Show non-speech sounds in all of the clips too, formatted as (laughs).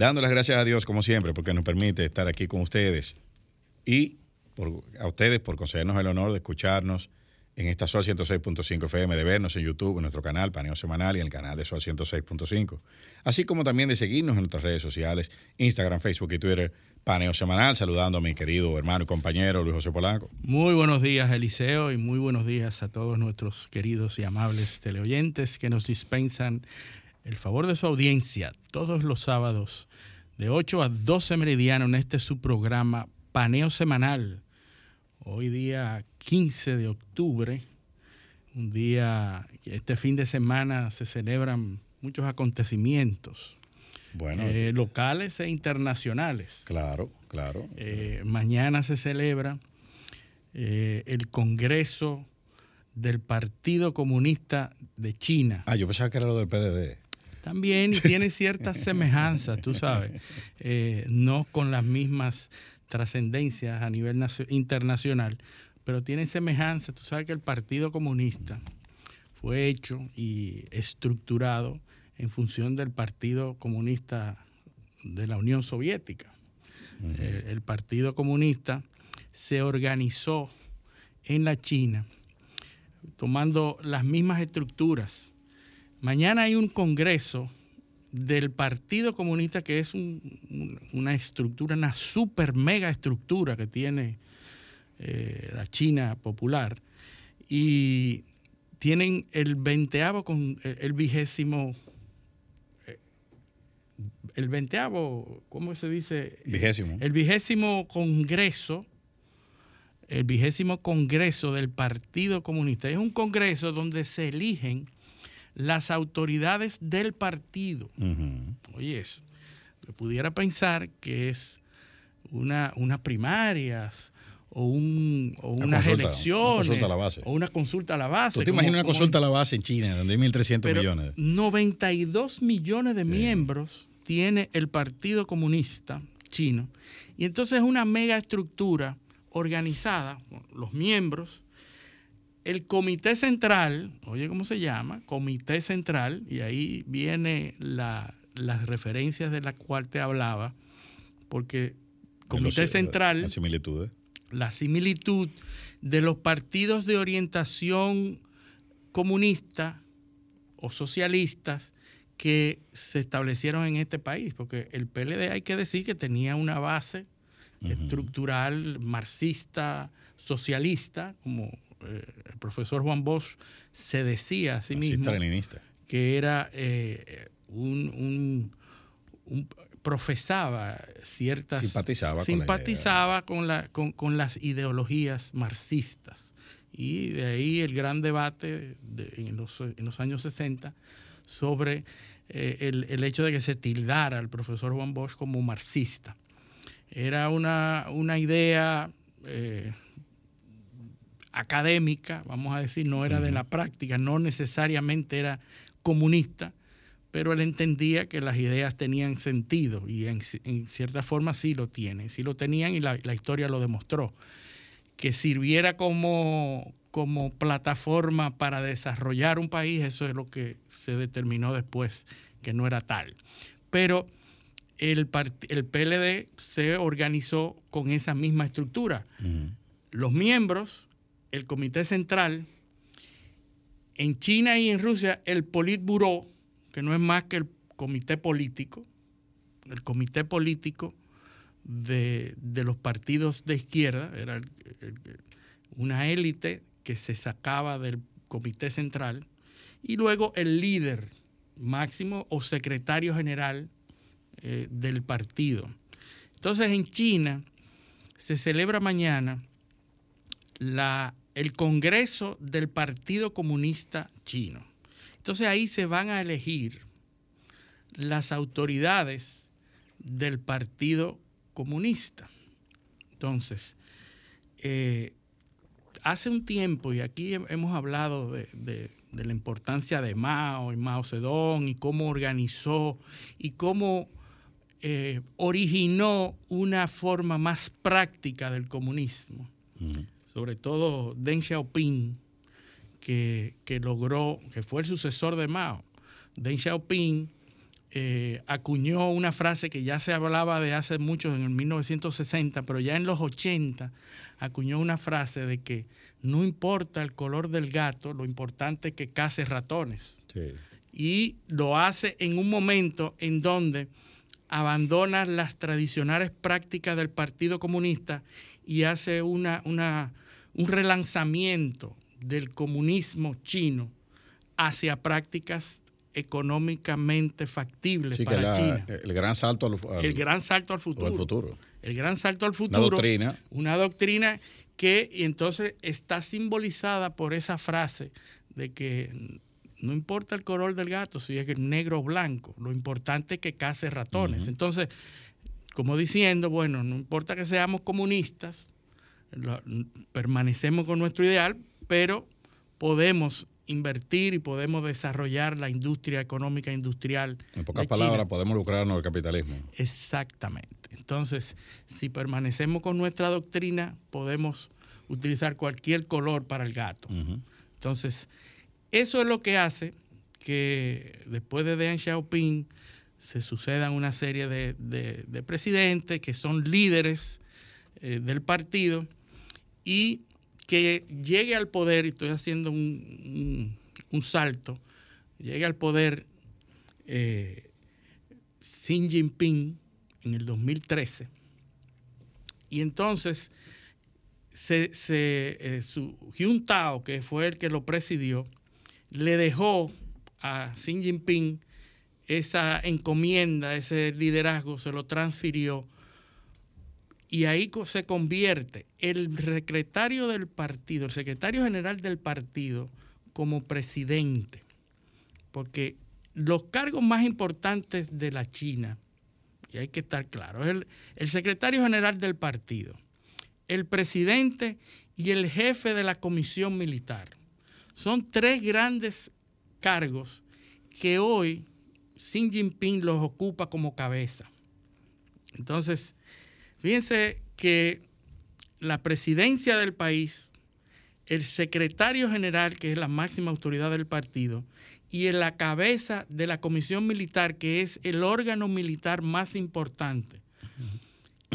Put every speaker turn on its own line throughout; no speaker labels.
Dando las gracias a Dios, como siempre, porque nos permite estar aquí con ustedes y a ustedes por concedernos el honor de escucharnos en esta Sol 106.5 FM, de vernos en YouTube, en nuestro canal Paneo Semanal y en el canal de Sol 106.5. Así como también de seguirnos en nuestras redes sociales, Instagram, Facebook y Twitter, Paneo Semanal, saludando a mi querido hermano y compañero Luis José Polanco.
Muy buenos días, Eliseo, y muy buenos días a todos nuestros queridos y amables teleoyentes que nos dispensan el favor de su audiencia todos los sábados de 8 a 12 meridiano en este su programa Paneo Semanal Hoy día 15 de octubre, un día que este fin de semana se celebran muchos acontecimientos. Bueno, eh, locales e internacionales.
Claro, claro.
Eh, mañana se celebra eh, el Congreso del Partido Comunista de China.
Ah, yo pensaba que era lo del PDD.
También tiene ciertas semejanzas, tú sabes, no con las mismas trascendencias a nivel internacional, pero tienen semejanza. Tú sabes que el Partido Comunista fue hecho y estructurado en función del Partido Comunista de la Unión Soviética. Eh, el Partido Comunista se organizó en la China tomando las mismas estructuras. Mañana hay un congreso del Partido Comunista, que es una estructura, una super mega estructura que tiene eh, la China popular, y tienen el veinteavo con el vigésimo eh, el veinteavo, ¿cómo se dice?
Vigésimo.
El vigésimo congreso, el vigésimo congreso del Partido Comunista. Es un congreso donde se eligen las autoridades del partido. Oye, eso. Pudiera pensar que es una, unas primarias o, un, o unas elecciones. Una consulta a la base. O una consulta a la base.
¿Tú te imaginas una consulta a la base en China, donde hay 1.300 millones?
92 millones de miembros tiene el Partido Comunista chino. Y entonces es una mega estructura organizada, los miembros, el comité central, oye cómo se llama, comité central, y ahí viene la, las referencias de las cual te hablaba, porque comité central...
La similitud. ¿eh?
La similitud de los partidos de orientación comunista o socialistas que se establecieron en este país, porque el PLD hay que decir que tenía una base estructural marxista, socialista, como eh, el profesor Juan Bosch se decía a sí mismo que era eh, un, profesaba ciertas
simpatizaba,
simpatizaba con, la, con, las ideologías marxistas. Y de ahí el gran debate en, los, en, los, años 60 sobre eh, el, hecho de que se tildara al profesor Juan Bosch como marxista. Era una, una idea académica, vamos a decir, no era de la práctica, no necesariamente era comunista, pero él entendía que las ideas tenían sentido y en, cierta forma sí lo tienen, sí lo tenían y la, historia lo demostró. Que sirviera como, como plataforma para desarrollar un país, eso es lo que se determinó después, que no era tal. Pero el, el PLD se organizó con esa misma estructura. Los miembros el Comité Central, en China y en Rusia el Politburo, que no es más que el comité político, el comité político de, los partidos de izquierda, era una élite que se sacaba del comité central, y luego el líder máximo o secretario general eh, del partido. Entonces en China se celebra mañana la el Congreso del Partido Comunista Chino. Entonces ahí se van a elegir las autoridades del Partido Comunista. Entonces, eh, hace un tiempo, y aquí hemos hablado de, la importancia de Mao y Mao Zedong y cómo organizó y cómo eh, originó una forma más práctica del comunismo sobre todo Deng Xiaoping, que, logró, que fue el sucesor de Mao. Deng Xiaoping eh, acuñó una frase que ya se hablaba de hace mucho, en el 1960, pero ya en los 80 acuñó una frase de que no importa el color del gato, lo importante es que case ratones. Y lo hace en un momento en donde abandona las tradicionales prácticas del Partido Comunista y hace una, una, un relanzamiento del comunismo chino hacia prácticas económicamente factibles para China.
El gran salto
al, el gran salto al futuro.
futuro.
El gran salto al futuro.
Una doctrina.
Una doctrina que entonces está simbolizada por esa frase de que no importa el color del gato, si es negro o blanco, lo importante es que case ratones. Entonces, como diciendo, bueno, no importa que seamos comunistas, permanecemos con nuestro ideal, pero podemos invertir y podemos desarrollar la industria económica industrial.
En pocas palabras, podemos lucrarnos del capitalismo.
Exactamente. Entonces, si permanecemos con nuestra doctrina, podemos utilizar cualquier color para el gato. Entonces, eso es lo que hace que después de Deng Xiaoping se sucedan una serie de, presidentes que son líderes eh, del partido y que llegue al poder, y estoy haciendo un, salto, llegue al poder eh, Xi Jinping en el 2013. Y entonces se, eh, su Tao, que fue el que lo presidió, le dejó a Xi Jinping esa encomienda, ese liderazgo, se lo transfirió y ahí se convierte el secretario del partido, el secretario general del partido, como presidente. Porque los cargos más importantes de la China, y hay que estar claro, es el, el secretario general del partido, el presidente y el jefe de la comisión militar. Son tres grandes cargos que hoy Xi Jinping los ocupa como cabeza. Entonces, Fíjense que la presidencia del país, el secretario general, que es la máxima autoridad del partido, y en la cabeza de la comisión militar, que es el órgano militar más importante,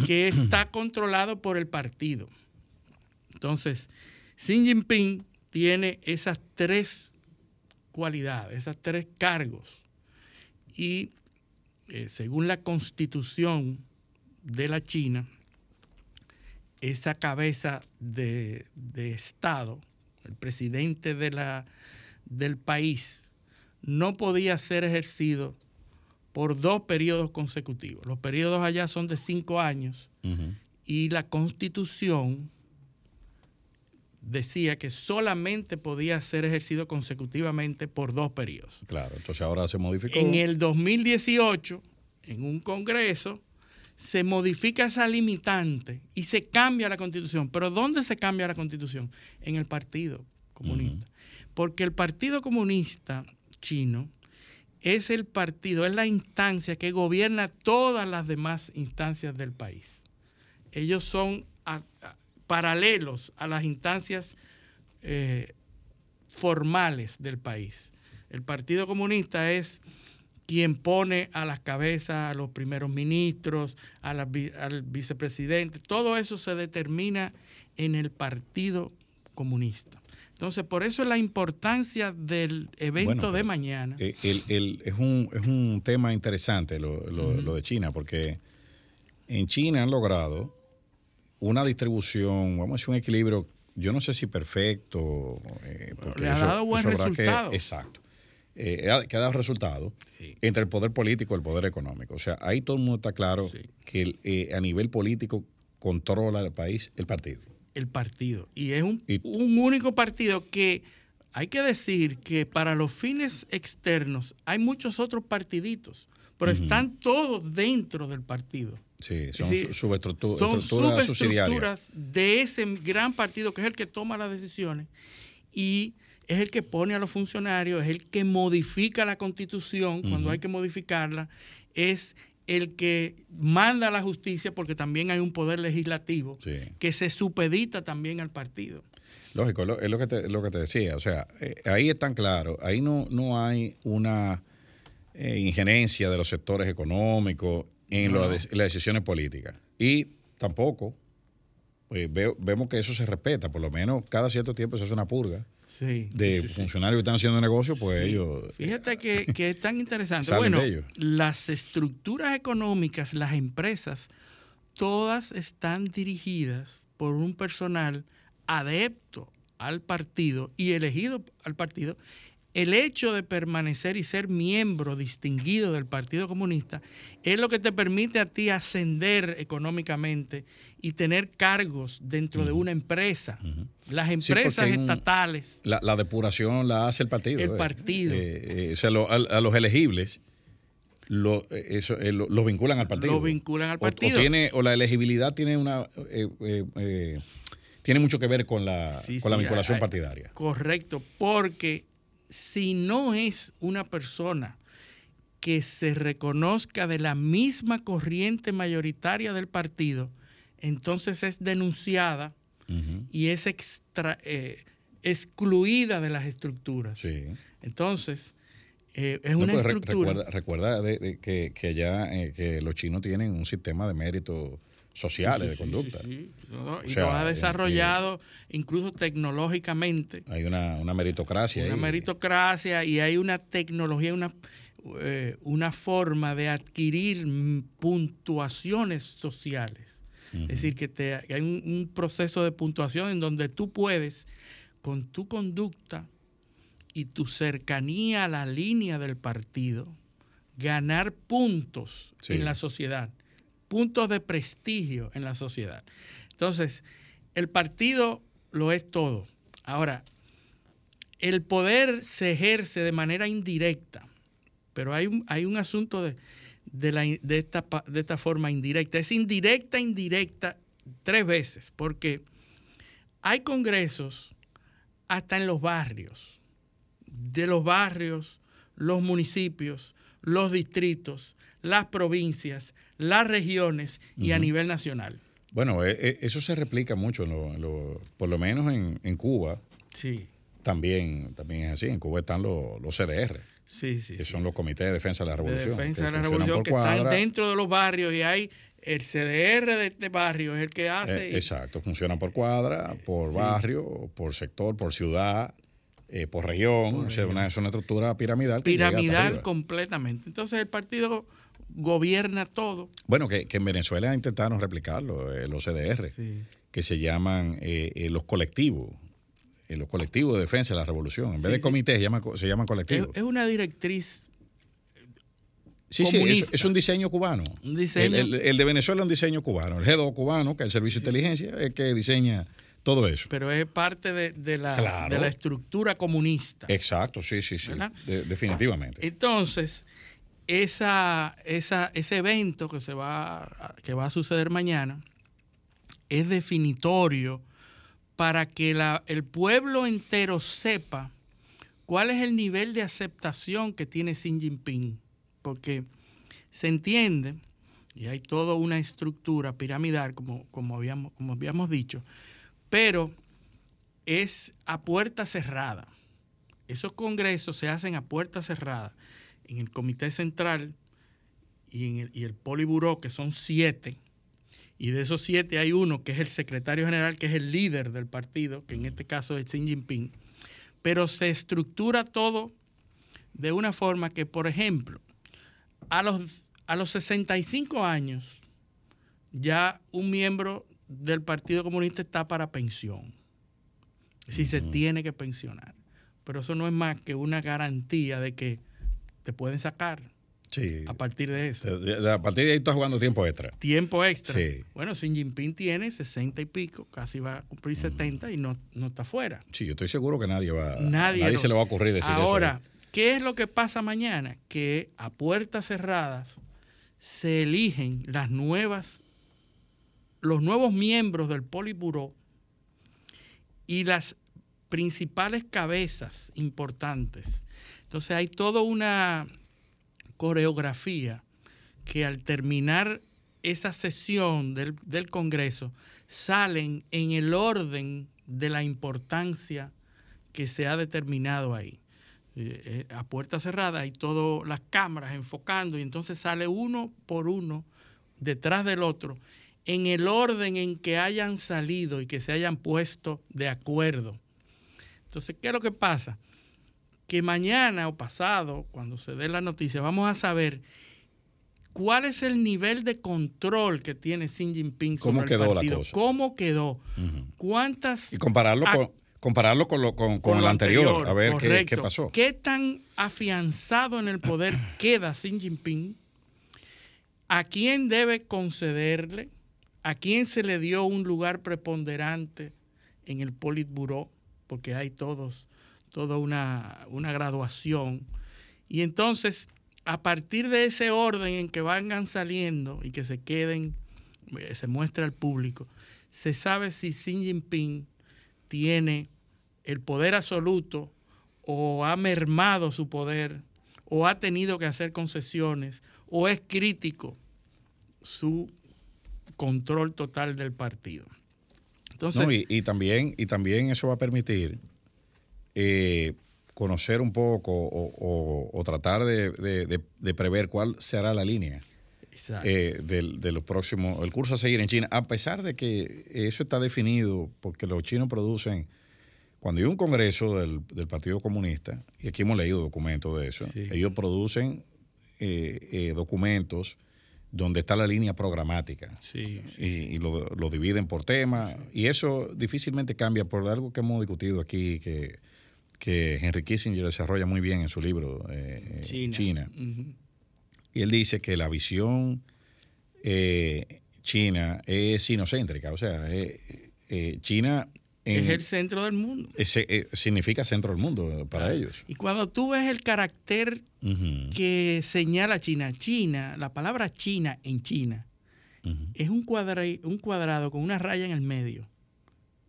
que está controlado por el partido. Entonces, Xi Jinping tiene esas tres cualidades, esos tres cargos. Y eh, según la constitución de la China, esa cabeza de, Estado, el presidente de la, del país, no podía ser ejercido por dos periodos consecutivos. Los periodos allá son de cinco años y la constitución decía que solamente podía ser ejercido consecutivamente por dos periodos.
Claro, entonces ahora se modificó.
En el 2018, en un congreso, se modifica esa limitante y se cambia la constitución. ¿Pero dónde se cambia la constitución? En el Partido Comunista. Porque el Partido Comunista chino es el partido, es la instancia que gobierna todas las demás instancias del país. Ellos son paralelos a las instancias eh, formales del país. El Partido Comunista es quien pone a las cabezas a los primeros ministros, al vicepresidente, todo eso se determina en el Partido Comunista. Entonces, por eso es la importancia del evento de mañana.
Eh, es, un, es, un, tema interesante lo, de China, porque en China han logrado una distribución, vamos a decir, un equilibrio, yo no sé si perfecto.
Eh, porque Le ha dado buen resultado.
exacto eh, que ha dado resultado entre el poder político y el poder económico. O sea, ahí todo el mundo está claro que eh, a nivel político controla el país el partido.
El partido. Y es un, un único partido que hay que decir que para los fines externos hay muchos otros partiditos, pero están todos dentro del partido.
Sí, son subestructuras,
son subestructuras de ese gran partido que es el que toma las decisiones y es el que pone a los funcionarios, es el que modifica la constitución cuando hay que modificarla, es el que manda a la justicia porque también hay un poder legislativo que se supedita también al partido.
Lógico, es lo que te, lo que te decía, o sea, eh, ahí están claros, ahí no, no hay una eh, injerencia de los sectores económicos en, las decisiones políticas. Y tampoco pues, vemos que eso se respeta, por lo menos cada cierto tiempo se hace una purga. de funcionarios que están haciendo negocio, pues ellos.
Fíjate que, que, es tan interesante. bueno, las estructuras económicas, las empresas, todas están dirigidas por un personal adepto al partido y elegido al partido el hecho de permanecer y ser miembro distinguido del Partido Comunista es lo que te permite a ti ascender económicamente y tener cargos dentro de una empresa. Las empresas estatales.
La, depuración la hace el partido.
El eh. partido.
Eh, eh, o sea, a, los elegibles los vinculan al partido.
Los vinculan al partido.
O, tiene, o la elegibilidad tiene una tiene mucho que ver con la, con la vinculación partidaria.
Correcto, porque si no es una persona que se reconozca de la misma corriente mayoritaria del partido, entonces es denunciada y es eh, excluida de las estructuras. Entonces, eh, es una pues, estructura.
Recuerda, que, que, allá eh, que los chinos tienen un sistema de mérito sociales de conducta.
y lo ha desarrollado incluso tecnológicamente.
Hay una, meritocracia.
Una meritocracia y hay una tecnología, una, eh, una forma de adquirir puntuaciones sociales. Es decir, que te, hay un, proceso de puntuación en donde tú puedes, con tu conducta y tu cercanía a la línea del partido, ganar puntos en la sociedad puntos de prestigio en la sociedad. Entonces, el partido lo es todo. Ahora, el poder se ejerce de manera indirecta, pero hay un, hay un asunto de, de, esta, de esta forma indirecta. Es indirecta, indirecta tres veces, porque hay congresos hasta en los barrios, de los barrios, los municipios, los distritos, las provincias, las regiones y a nivel nacional.
Bueno, eh, eh, eso se replica mucho, por lo menos en, Cuba.
Sí.
También, también es así. En Cuba están los, CDR.
Sí, sí,
que son los comités de defensa de la revolución.
defensa de la revolución que están dentro de los barrios y hay el CDR de este barrio es el que hace.
Eh, exacto, funcionan por cuadra, por barrio, por sector, por ciudad, por región. o sea, una, es una estructura piramidal.
piramidal completamente. Entonces el partido gobierna todo.
Bueno, que, en Venezuela intentaron replicarlo, eh, los CDR, que se llaman eh, eh, los colectivos, los colectivos de defensa de la revolución. En vez de comités, se, llama, se llaman colectivos.
Es, una directriz.
Sí, sí, es, un diseño cubano. El, de Venezuela es un diseño cubano. El GEDO cubano, que es el Servicio de Inteligencia, es que diseña todo eso.
Pero es parte de, la, de la, estructura comunista.
Exacto, sí, sí, sí. definitivamente.
Entonces, esa, ese evento que, se va, que va a suceder mañana es definitorio para que el pueblo entero sepa cuál es el nivel de aceptación que tiene Xi Jinping. Porque se entiende, y hay toda una estructura piramidal, como, como, habíamos, como habíamos dicho, pero es a puerta cerrada. Esos congresos se hacen a puerta cerrada en el Comité Central y en el, y el Poliburó, que son siete, y de esos siete hay uno que es el secretario general, que es el líder del partido, que en este caso es Xi Jinping, pero se estructura todo de una forma que, por ejemplo, a los, a los 65 años ya un miembro del Partido Comunista está para pensión. Si se tiene que pensionar. Pero eso no es más que una garantía de que te pueden sacar. A partir de eso.
a partir de ahí estás jugando tiempo extra.
Tiempo extra. Bueno, Xi Jinping tiene 60 y pico, casi va a cumplir 70 y no, no está fuera.
Sí, yo estoy seguro que nadie va. Nadie, se le va a ocurrir decir
eso. Ahora, ¿qué es lo que pasa mañana? Que a puertas cerradas se eligen las nuevas, los nuevos miembros del Politburo y las principales cabezas importantes entonces hay toda una coreografía que al terminar esa sesión del, Congreso salen en el orden de la importancia que se ha determinado ahí. eh, a puerta cerrada y todas las cámaras enfocando y entonces sale uno por uno detrás del otro en el orden en que hayan salido y que se hayan puesto de acuerdo. Entonces, ¿qué es lo que pasa? Que mañana o pasado, cuando se dé la noticia, vamos a saber cuál es el nivel de control que tiene Xi Jinping
sobre ¿Cómo quedó la cosa?
¿Cómo quedó? ¿Cuántas...
Y compararlo con compararlo con, lo, con, el anterior, a ver qué, qué, pasó.
¿Qué tan afianzado en el poder (clears throat) queda Xi Jinping? ¿A quién debe concederle? ¿A quién se le dio un lugar preponderante en el Politburo? Porque hay todos, toda una, una graduación. Y entonces, a partir de ese orden en que vengan saliendo y que se queden, eh, se muestra al público, se sabe si Xi Jinping tiene el poder absoluto o ha mermado su poder o ha tenido que hacer concesiones o es crítico su control total del partido.
Entonces, y, también, y también eso va a permitir eh, conocer un poco o, tratar de, prever cuál será la línea eh, de, los próximos, el curso a seguir en China, a pesar de que eso está definido porque los chinos producen cuando hay un congreso del, Partido Comunista, y aquí hemos leído documentos de eso, ellos producen eh, eh, documentos donde está la línea programática. Y, lo, dividen por tema y eso difícilmente cambia por algo que hemos discutido aquí que, que Henry Kissinger desarrolla muy bien en su libro eh, China, y él dice que la visión china es sinocéntrica o sea China
es el centro del mundo.
Eh, significa centro del mundo para ellos.
Y cuando tú ves el carácter que señala China, China, la palabra China en China, es un, un cuadrado con una raya en el medio.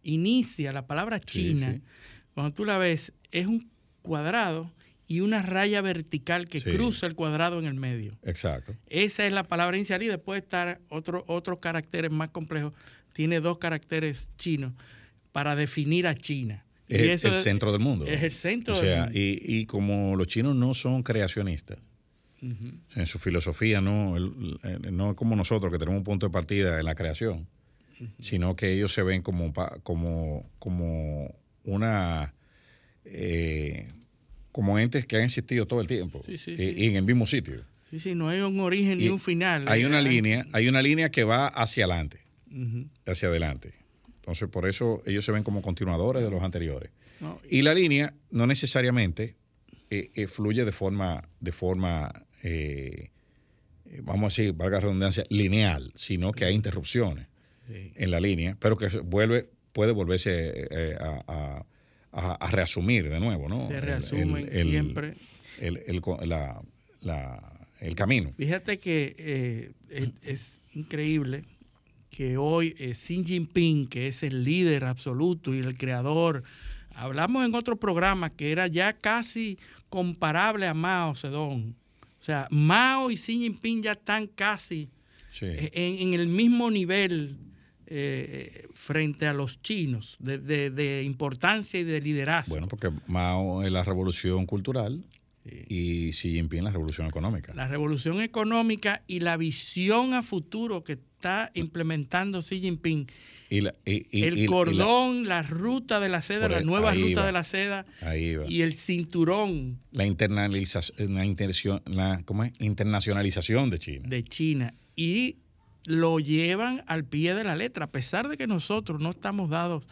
Inicia la palabra China, cuando tú la ves, es un cuadrado y una raya vertical que cruza el cuadrado en el medio.
Exacto.
Esa es la palabra inicial y después estar otro, otros caracteres más complejos. Tiene dos caracteres chinos para definir a China.
Es el centro del mundo.
Es el centro
o sea, Y, y, como los chinos no son creacionistas, en su filosofía no, no es como nosotros que tenemos un punto de partida en la creación, sino que ellos se ven como, como, como una... Eh, como entes que han existido todo el tiempo y, en el mismo sitio.
Sí, sí, no hay un origen ni un final.
Hay una línea, hay una línea que va hacia adelante, hacia adelante. Entonces, por eso ellos se ven como continuadores de los anteriores. y la línea no necesariamente eh, eh, fluye de forma, de forma eh, vamos a decir, valga la redundancia, lineal, sino que hay interrupciones en la línea, pero que vuelve, puede volverse a, reasumir de nuevo, ¿no?
Se reasumen siempre.
El, camino.
Fíjate que es increíble que hoy eh, Xi Jinping, que es el líder absoluto y el creador, hablamos en otro programa que era ya casi comparable a Mao Zedong. O sea, Mao y Xi Jinping ya están casi eh, en, el mismo nivel eh, frente a los chinos de, importancia y de liderazgo.
Bueno, porque Mao es la revolución cultural y Xi Jinping la revolución económica.
La revolución económica y la visión a futuro que está implementando Xi Jinping. el cordón, la, ruta de la seda, la nueva ruta de la seda y el cinturón.
La, internalización, la, internacionalización de China.
De China. Y lo llevan al pie de la letra, a pesar de que nosotros no estamos dados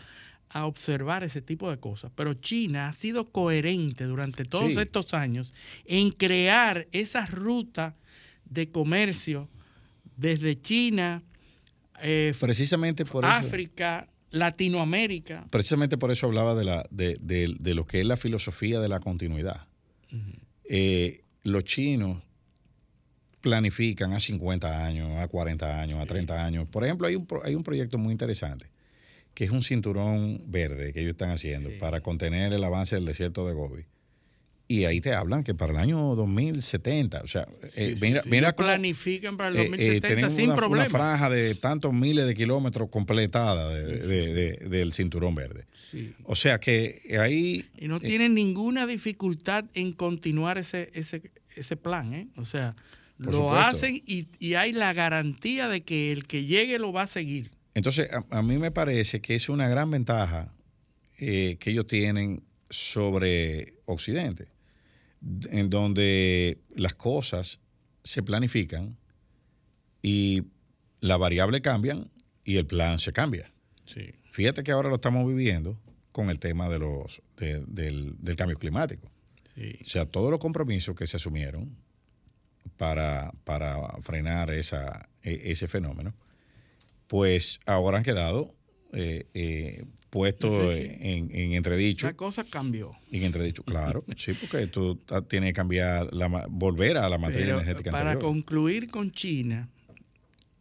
a observar ese tipo de cosas. Pero China ha sido coherente durante todos estos años en crear esa ruta de comercio desde China,
eh, precisamente por
África, Latinoamérica.
Precisamente por eso hablaba de, la, de, lo que es la filosofía de la continuidad. Eh, los chinos planifican a 50 años, a 40 años, a 30 años. Por ejemplo, hay un, hay un proyecto muy interesante que es un cinturón verde que ellos están haciendo para contener el avance del desierto de Gobi. y ahí te hablan que para el año 2070, o sea, eh, mira,
sí.
mira cómo,
planifican para el
eh, eh,
2070
tenemos
sin
una,
problema.
una franja de tantos miles de kilómetros completada de- de- de- del cinturón verde. O sea que ahí
Y no
eh,
tienen ninguna dificultad en continuar ese, ese, ese plan, ¿eh? O sea,
Por
lo
supuesto.
hacen y, y hay la garantía de que el que llegue lo va a seguir.
Entonces, a, a mí me parece que es una gran ventaja eh, que ellos tienen sobre Occidente, en donde las cosas se planifican y la variable cambian y el plan se cambia.
Sí.
Fíjate que ahora lo estamos viviendo con el tema de los, de- del, del cambio climático.
Sí.
O sea, todos los compromisos que se asumieron para, para frenar esa, e- ese fenómeno, pues ahora han quedado eh, eh, puestos
Sí, sí.
en, en entredicho.
La cosa cambió.
En entredicho, claro. sí, porque tú tienes que cambiar, la, volver a la materia
Pero
energética
para
anterior.
concluir con China.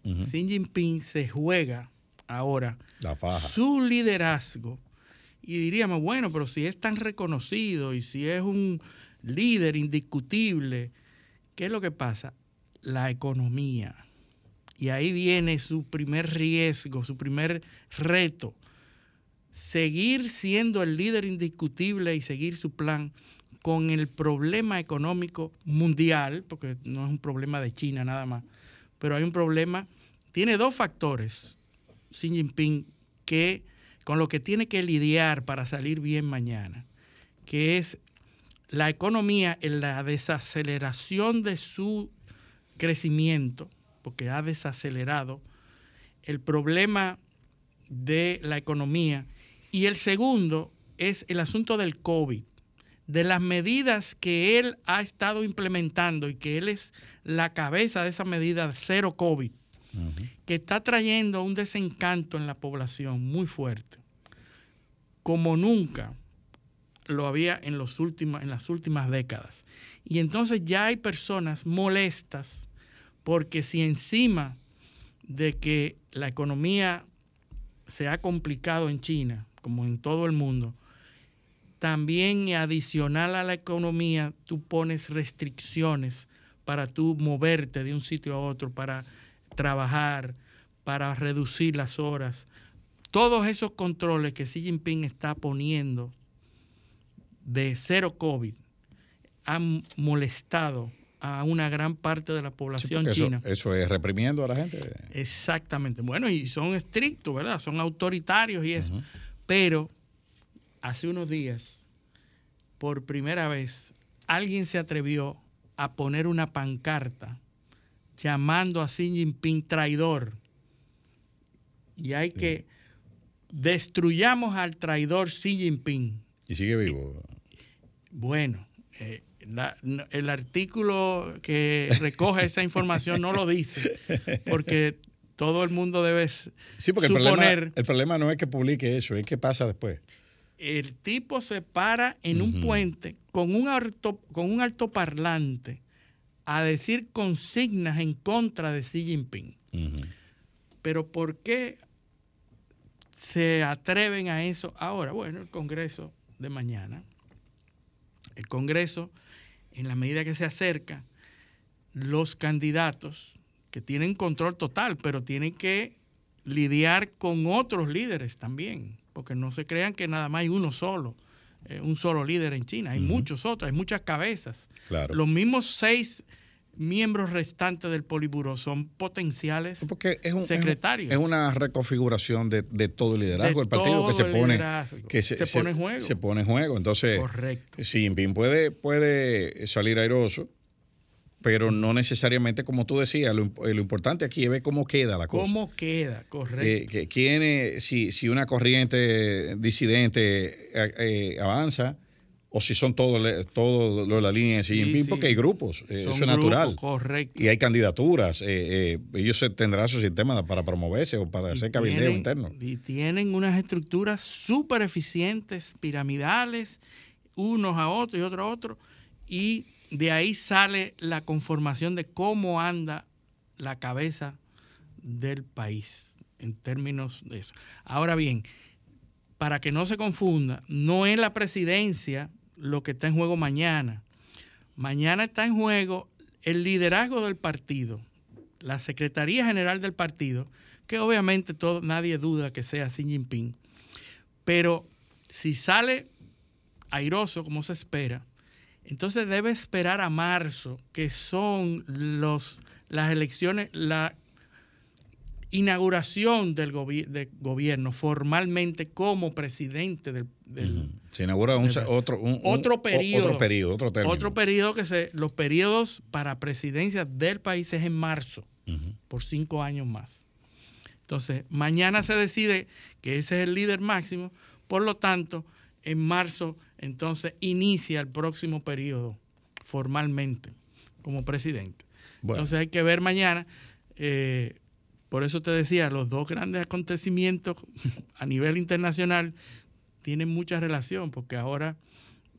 Xi Jinping se juega ahora
La faja.
su liderazgo. Y diríamos, bueno, pero si es tan reconocido y si es un líder indiscutible, ¿qué es lo que pasa? La economía. Y ahí viene su primer riesgo, su primer reto. Seguir siendo el líder indiscutible y seguir su plan con el problema económico mundial, porque no es un problema de China nada más, pero hay un problema, tiene dos factores, Xi Jinping, que con lo que tiene que lidiar para salir bien mañana, que es la economía en la desaceleración de su crecimiento, porque ha desacelerado, el problema de la economía, y el segundo es el asunto del COVID, de las medidas que él ha estado implementando y que él es la cabeza de esa medida cero COVID que está trayendo un desencanto en la población muy fuerte, como nunca lo había en, los en las últimas décadas. Y entonces ya hay personas molestas porque si encima de que la economía se ha complicado en China, como en todo el mundo, también y adicional a la economía, tú pones restricciones para tú moverte de un sitio a otro, para trabajar, para reducir las horas. Todos esos controles que Xi Jinping está poniendo de cero COVID han molestado a una gran parte de la población china.
eso es reprimiendo a la gente.
Exactamente. Bueno, y son estrictos, ¿verdad? Son autoritarios y eso. Pero hace unos días, por primera vez, alguien se atrevió a poner una pancarta llamando a Xi Jinping traidor. Y hay que destruyamos al traidor Xi Jinping.
Y sigue vivo.
Bueno, eh, la- el artículo que recoge esa información no lo dice, porque todo el mundo debe
Sí, porque el problema,
suponer.
el problema no es que publique eso, es que pasa después.
el tipo se para en un puente con un, alto, con un altoparlante a decir consignas en contra de Xi Jinping. Pero ¿por qué se atreven a eso ahora? Bueno, el Congreso de mañana. El Congreso, en la medida que se acerca, los candidatos que tienen control total, pero tienen que lidiar con otros líderes también, porque no se crean que nada más hay uno solo, eh, un solo líder en China, hay muchos otros, hay muchas cabezas.
Claro.
Los mismos seis miembros restantes del Poliburo son potenciales
Porque es, un- es un-
secretarios.
es una reconfiguración de, de todo el liderazgo
De
del partido que se pone, que
Se pone en juego.
se pone en juego. Entonces,
Correcto.
Xi Jinping puede, puede salir airoso, pero no necesariamente como tú decías. Lo, imp- lo importante aquí es ver cómo queda la cosa.
¿Cómo queda? Correcto.
Eh, que, quién si, si una corriente disidente eh, eh, avanza o si son todos todo lo de la línea de Xi Jinping,
sí.
porque hay grupos, eh, eso es natural.
correcto.
Y hay candidaturas. eh, eh, ellos tendrán su sistema para promoverse o para
Y
hacer cabildeo interno.
Y tienen unas estructuras súper eficientes, piramidales, unos a otros y otros a otros. Y de ahí sale la conformación de cómo anda la cabeza del país en términos de eso. Ahora bien, para que no se confunda, no es la presidencia lo que está en juego mañana. Mañana está en juego el liderazgo del partido, la Secretaría General del partido, que obviamente todo, nadie duda que sea Xi Jinping. Pero si sale airoso como se espera, entonces debe esperar a marzo, que son los, las elecciones, la inauguración del gobierno formalmente como presidente del...
Se inaugura otro,
otro periodo.
Otro periodo, otro término.
Otro periodo que se... Los periodos para presidencia del país es en marzo, por cinco años más. Entonces, mañana se decide que ese es el líder máximo, por lo tanto, en marzo, entonces, inicia el próximo periodo formalmente como presidente. Entonces hay que ver mañana... Eh, por eso te decía, los dos grandes acontecimientos (laughs) a nivel internacional tienen mucha relación, porque ahora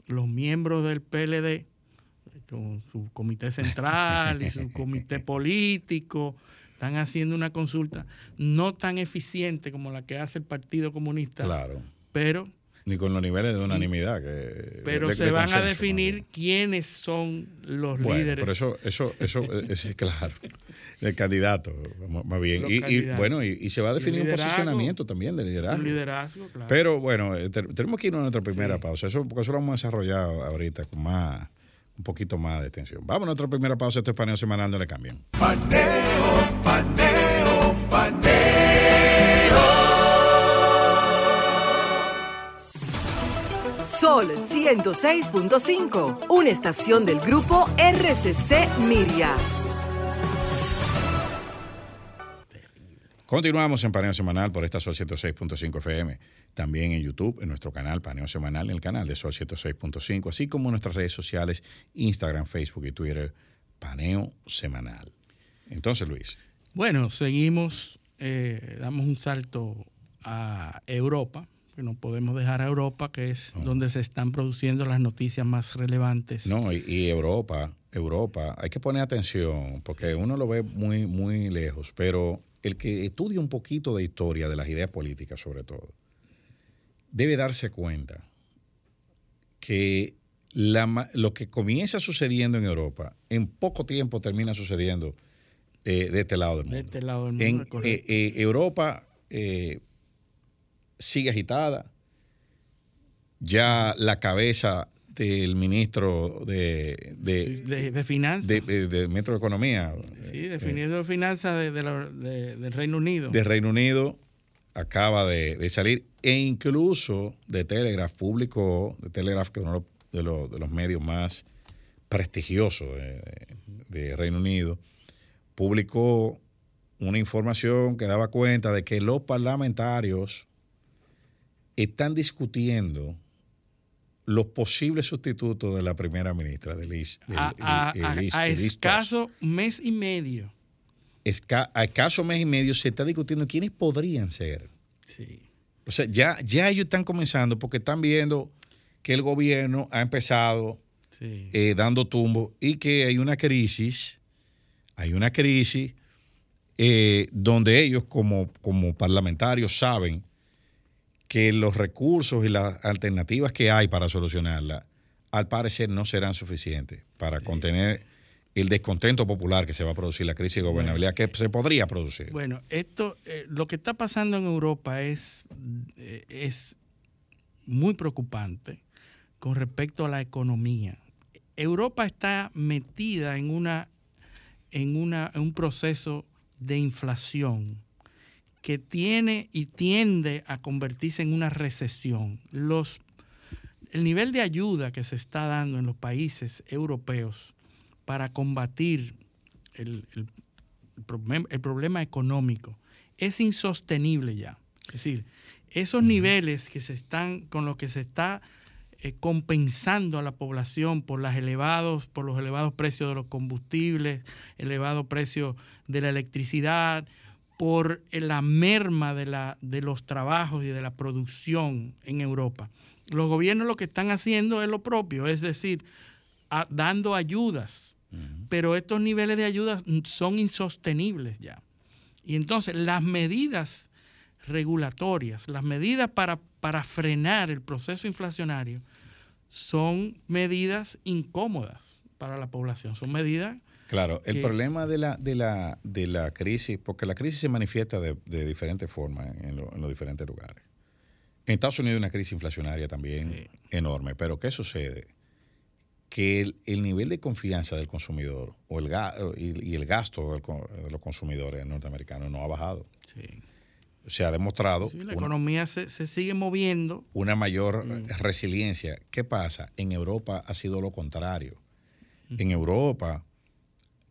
los miembros del PLD, con su comité central y su (laughs) comité político, están haciendo una consulta no tan eficiente como la que hace el Partido Comunista,
claro.
pero
ni con los niveles de unanimidad. Que,
pero se van a definir quiénes son los bueno, líderes.
Pero eso, eso, eso es claro. El candidato, más bien. Y, bueno, y, se va a definir un posicionamiento también de liderazgo.
Un liderazgo, claro.
Pero bueno, eh, tenemos que ir a nuestra primera pausa. Eso, porque eso lo vamos a desarrollar ahorita con más un poquito más de atención. Vamos a nuestra primera pausa. Esto es paneo semanal, no le cambian.
Paneo, paneo, Sol 106.5, una estación del grupo RCC Miria.
Continuamos en Paneo Semanal por esta Sol 106.5 FM. También en YouTube, en nuestro canal Paneo Semanal, en el canal de Sol 106.5, así como en nuestras redes sociales, Instagram, Facebook y Twitter, Paneo Semanal. Entonces, Luis.
Bueno, seguimos, eh, damos un salto a Europa que no podemos dejar a Europa, que es donde se están produciendo las noticias más relevantes.
No, y, Europa, Europa, hay que poner atención, porque uno lo ve muy, muy lejos, pero el que estudia un poquito de historia de las ideas políticas, sobre todo, debe darse cuenta que lo que comienza sucediendo en Europa, en poco tiempo termina sucediendo eh, de este lado del mundo.
De este lado del mundo.
En eh, eh, Europa sigue agitada. Ya la cabeza del ministro de,
de, Finanzas.
De, ministro de Economía.
Sí, definiendo de Finanzas del Reino Unido.
De Reino Unido acaba de, salir e incluso de Telegraph, público de Telegraph, que es uno de los, de los medios más prestigiosos de Reino Unido, publicó una información que daba cuenta de que los parlamentarios están discutiendo los posibles sustitutos de la primera ministra de Liz.
a, escaso mes y medio.
a escaso mes y medio se está discutiendo quiénes podrían ser.
Sí.
O sea, ya, ya ellos están comenzando porque están viendo que el gobierno ha empezado eh, dando tumbo y que hay una crisis, hay una crisis eh, donde ellos como, como parlamentarios saben que los recursos y las alternativas que hay para solucionarla, al parecer no serán suficientes para contener el descontento popular que se va a producir, la crisis de gobernabilidad que se podría producir.
Bueno, esto, eh, lo que está pasando en Europa es, eh, es muy preocupante con respecto a la economía. Europa está metida en una en una en un proceso de inflación que tiene y tiende a convertirse en una recesión. Los, el nivel de ayuda que se está dando en los países europeos para combatir el, problema, económico es insostenible ya. Es decir, esos niveles que se están, con los que se está eh, compensando a la población por, las elevados, por los elevados precios de los combustibles, elevado precio de la electricidad, por la merma de, la, de los trabajos y de la producción en Europa. Los gobiernos lo que están haciendo es lo propio, es decir, dando ayudas, pero estos niveles de ayudas son insostenibles ya. Y entonces las medidas regulatorias, las medidas para, para frenar el proceso inflacionario, son medidas incómodas para la población, son medidas...
Claro, el
que-
problema de la, de, la, de la crisis, porque la crisis se manifiesta de, de diferentes formas en, lo- en los diferentes lugares. En Estados Unidos hay una crisis inflacionaria también
Sí.
enorme, pero ¿qué sucede? Que el, el nivel de confianza del consumidor o el ga- y, y el gasto del de los consumidores norteamericanos no ha bajado.
sí,
Se ha demostrado
sí, la
una-
economía se, se sigue moviendo.
una mayor resiliencia. ¿Qué pasa? En Europa ha sido lo contrario. En Europa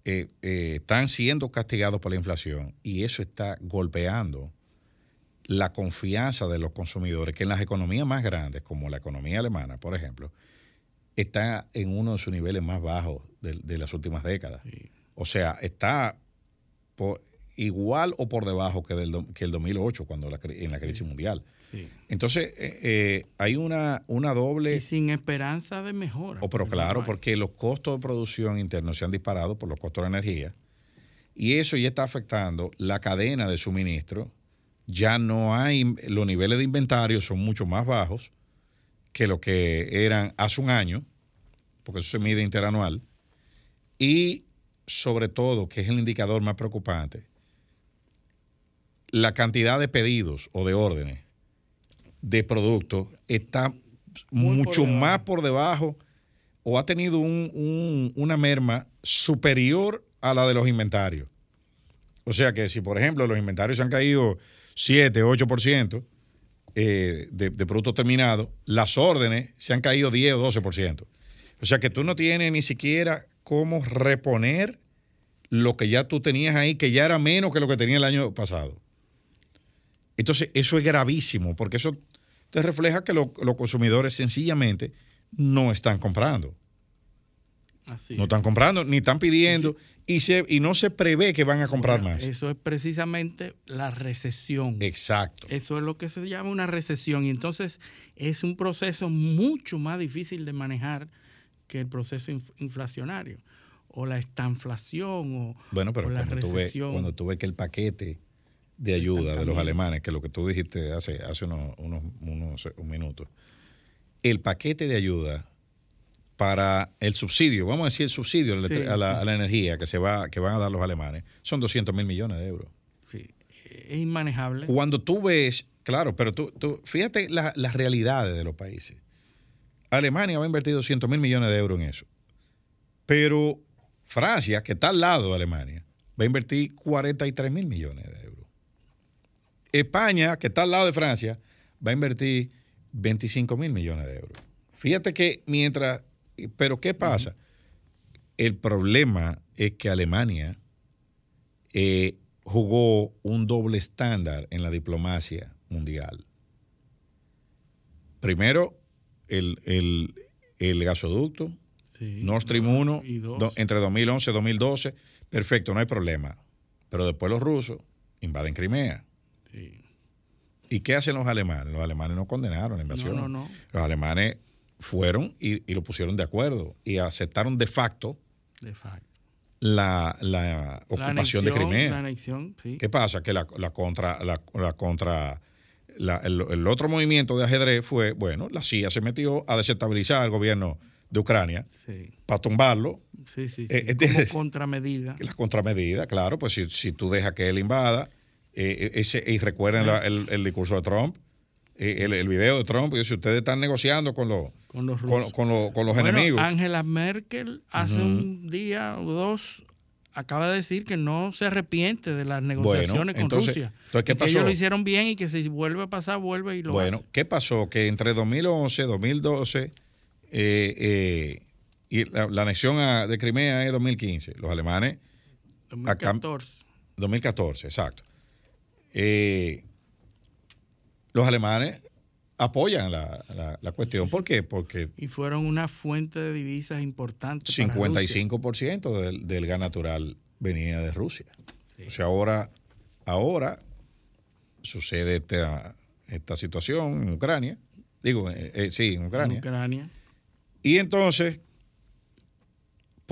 eh, eh, están siendo castigados por la inflación y eso está golpeando la confianza de los consumidores, que en las economías más grandes, como la economía alemana, por ejemplo, está en uno de sus niveles más bajos de, de las últimas décadas.
Sí.
O sea, está por- igual o por debajo que, del, que el 2008, cuando la, en la crisis mundial.
Sí.
Entonces, eh, eh, hay una, una
Y
doble...
sin esperanza de mejora.
O pero
porque
claro, porque los costos de producción internos se han disparado por los costos de la energía y eso ya está afectando la cadena de suministro. Ya no hay, los niveles de inventario son mucho más bajos que lo que eran hace un año, porque eso se mide interanual. Y sobre todo, que es el indicador más preocupante, la cantidad de pedidos o de órdenes de productos está
Muy
mucho más por debajo o ha tenido un- un- una merma superior a la de los inventarios. O sea que si, por ejemplo, los inventarios se han caído 7, 8% eh, de, de productos terminados, las órdenes se han caído 10 o 12%. O sea que tú no tienes ni siquiera cómo reponer lo que ya tú tenías ahí, que ya era menos que lo que tenía el año pasado. Entonces, eso es gravísimo, porque eso te refleja que lo- los consumidores sencillamente no están comprando.
Así
No
es.
están comprando, ni están pidiendo, y, se, y no se prevé que van a comprar
Bueno,
más.
Eso es precisamente la recesión.
Exacto.
Eso es lo que se llama una recesión. Y entonces es un proceso mucho más difícil de manejar que el proceso inf- inflacionario. O la estanflación o,
Bueno, pero
o la
cuando tú, ves,
recesión.
cuando tú ves que el paquete de ayuda de los alemanes, que lo que tú dijiste hace, hace unos, unos, unos un minuto, el paquete de ayuda para el subsidio, vamos a decir el subsidio a la,
Sí,
a la-
sí.
a la energía que se va que van a dar los alemanes, son 200 mil millones de euros.
Sí, es inmanejable.
Cuando tú ves, claro, pero tú, tú fíjate la- las realidades de los países. Alemania va a invertir 200 mil millones de euros en eso. Pero Francia, que está al lado de Alemania, va a invertir 43 mil millones de euros. España, que está al lado de Francia, va a invertir 25 mil millones de euros. Fíjate que mientras... Pero ¿qué pasa? El problema es que Alemania eh, jugó un doble estándar en la diplomacia mundial. Primero, el, el- el gasoducto,
Sí.
Nord Stream 1,
y dos.
do- entre 2011 y 2012, perfecto, no hay problema. Pero después los rusos invaden Crimea. ¿Y qué hacen los alemanes? Los alemanes no condenaron la invasión.
No, no, no.
Los alemanes fueron y, y lo pusieron de acuerdo y aceptaron de facto
De facto.
la, la
La
ocupación de Crimea.
La anexión, sí.
¿Qué pasa? Que la, la contra, la, contra, el, el otro movimiento de ajedrez fue, bueno, la CIA se metió a desestabilizar al gobierno de Ucrania
Sí,
para tumbarlo.
sí, sí. sí.
Eh, eh, (laughs)
Como
de-
contramedida.
Las contramedidas, claro, pues si, si tú dejas que él invada, eh, ese, y recuerden la- el, el discurso de Trump, eh, el, el video de Trump, y si ustedes están negociando con los,
Con los
con, los, con los
Bueno,
enemigos.
Angela Merkel hace un día o dos acaba de decir que no se arrepiente de las negociaciones con
entonces-
Rusia.
entonces, ¿qué
Y que ellos
pasó?
lo hicieron bien y que si vuelve a pasar, vuelve y lo
Bueno,
hace.
¿qué pasó? Que entre 2011 2012 eh, eh, y la, la anexión a- de Crimea es 2015. Los alemanes, acá-
2014.
2014, exacto. Eh, los alemanes apoyan la, la- la cuestión. ¿Por qué? Porque
Y fueron una fuente de divisas importante. para Rusia.
55% del, del gas natural venía de Rusia.
Sí.
O sea, ahora, ahora sucede esta, esta situación en Ucrania. Digo, eh, eh, sí, en Ucrania.
Ucrania.
Y entonces,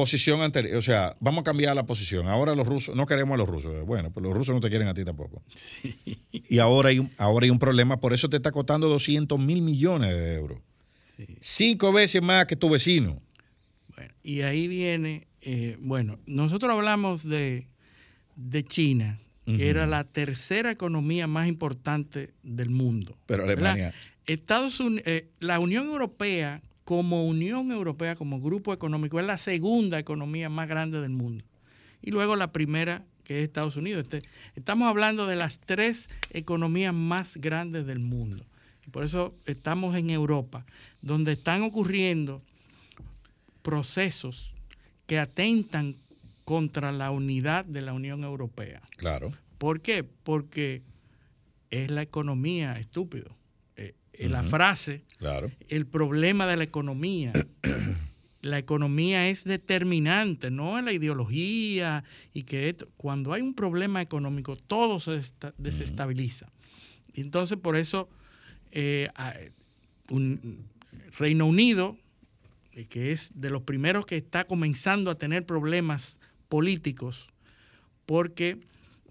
posición anterior, o sea, vamos a cambiar la posición. Ahora los rusos, no queremos a los rusos. Bueno, pues los rusos no te quieren a ti tampoco. Y ahora hay, un, ahora hay un problema, por eso te está costando 200 mil millones de euros. Cinco veces más que tu vecino.
Bueno, y ahí viene, eh, bueno, nosotros hablamos de, de China, que era la tercera economía más importante del mundo.
Pero Alemania.
Estados Unidos, eh, la Unión Europea, como Unión Europea, como grupo económico, es la segunda economía más grande del mundo. Y luego la primera, que es Estados Unidos. Este, estamos hablando de las tres economías más grandes del mundo. Por eso estamos en Europa, donde están ocurriendo procesos que atentan contra la unidad de la Unión Europea.
Claro.
¿Por qué? Porque es la economía, estúpido. Eh, La frase,
Claro.
el problema de la economía. (coughs) la economía es determinante, no es la ideología y que esto- cuando hay un problema económico todo se desta- desestabiliza. Entonces por eso eh, un- Reino Unido, eh, que es de los primeros que está comenzando a tener problemas políticos, porque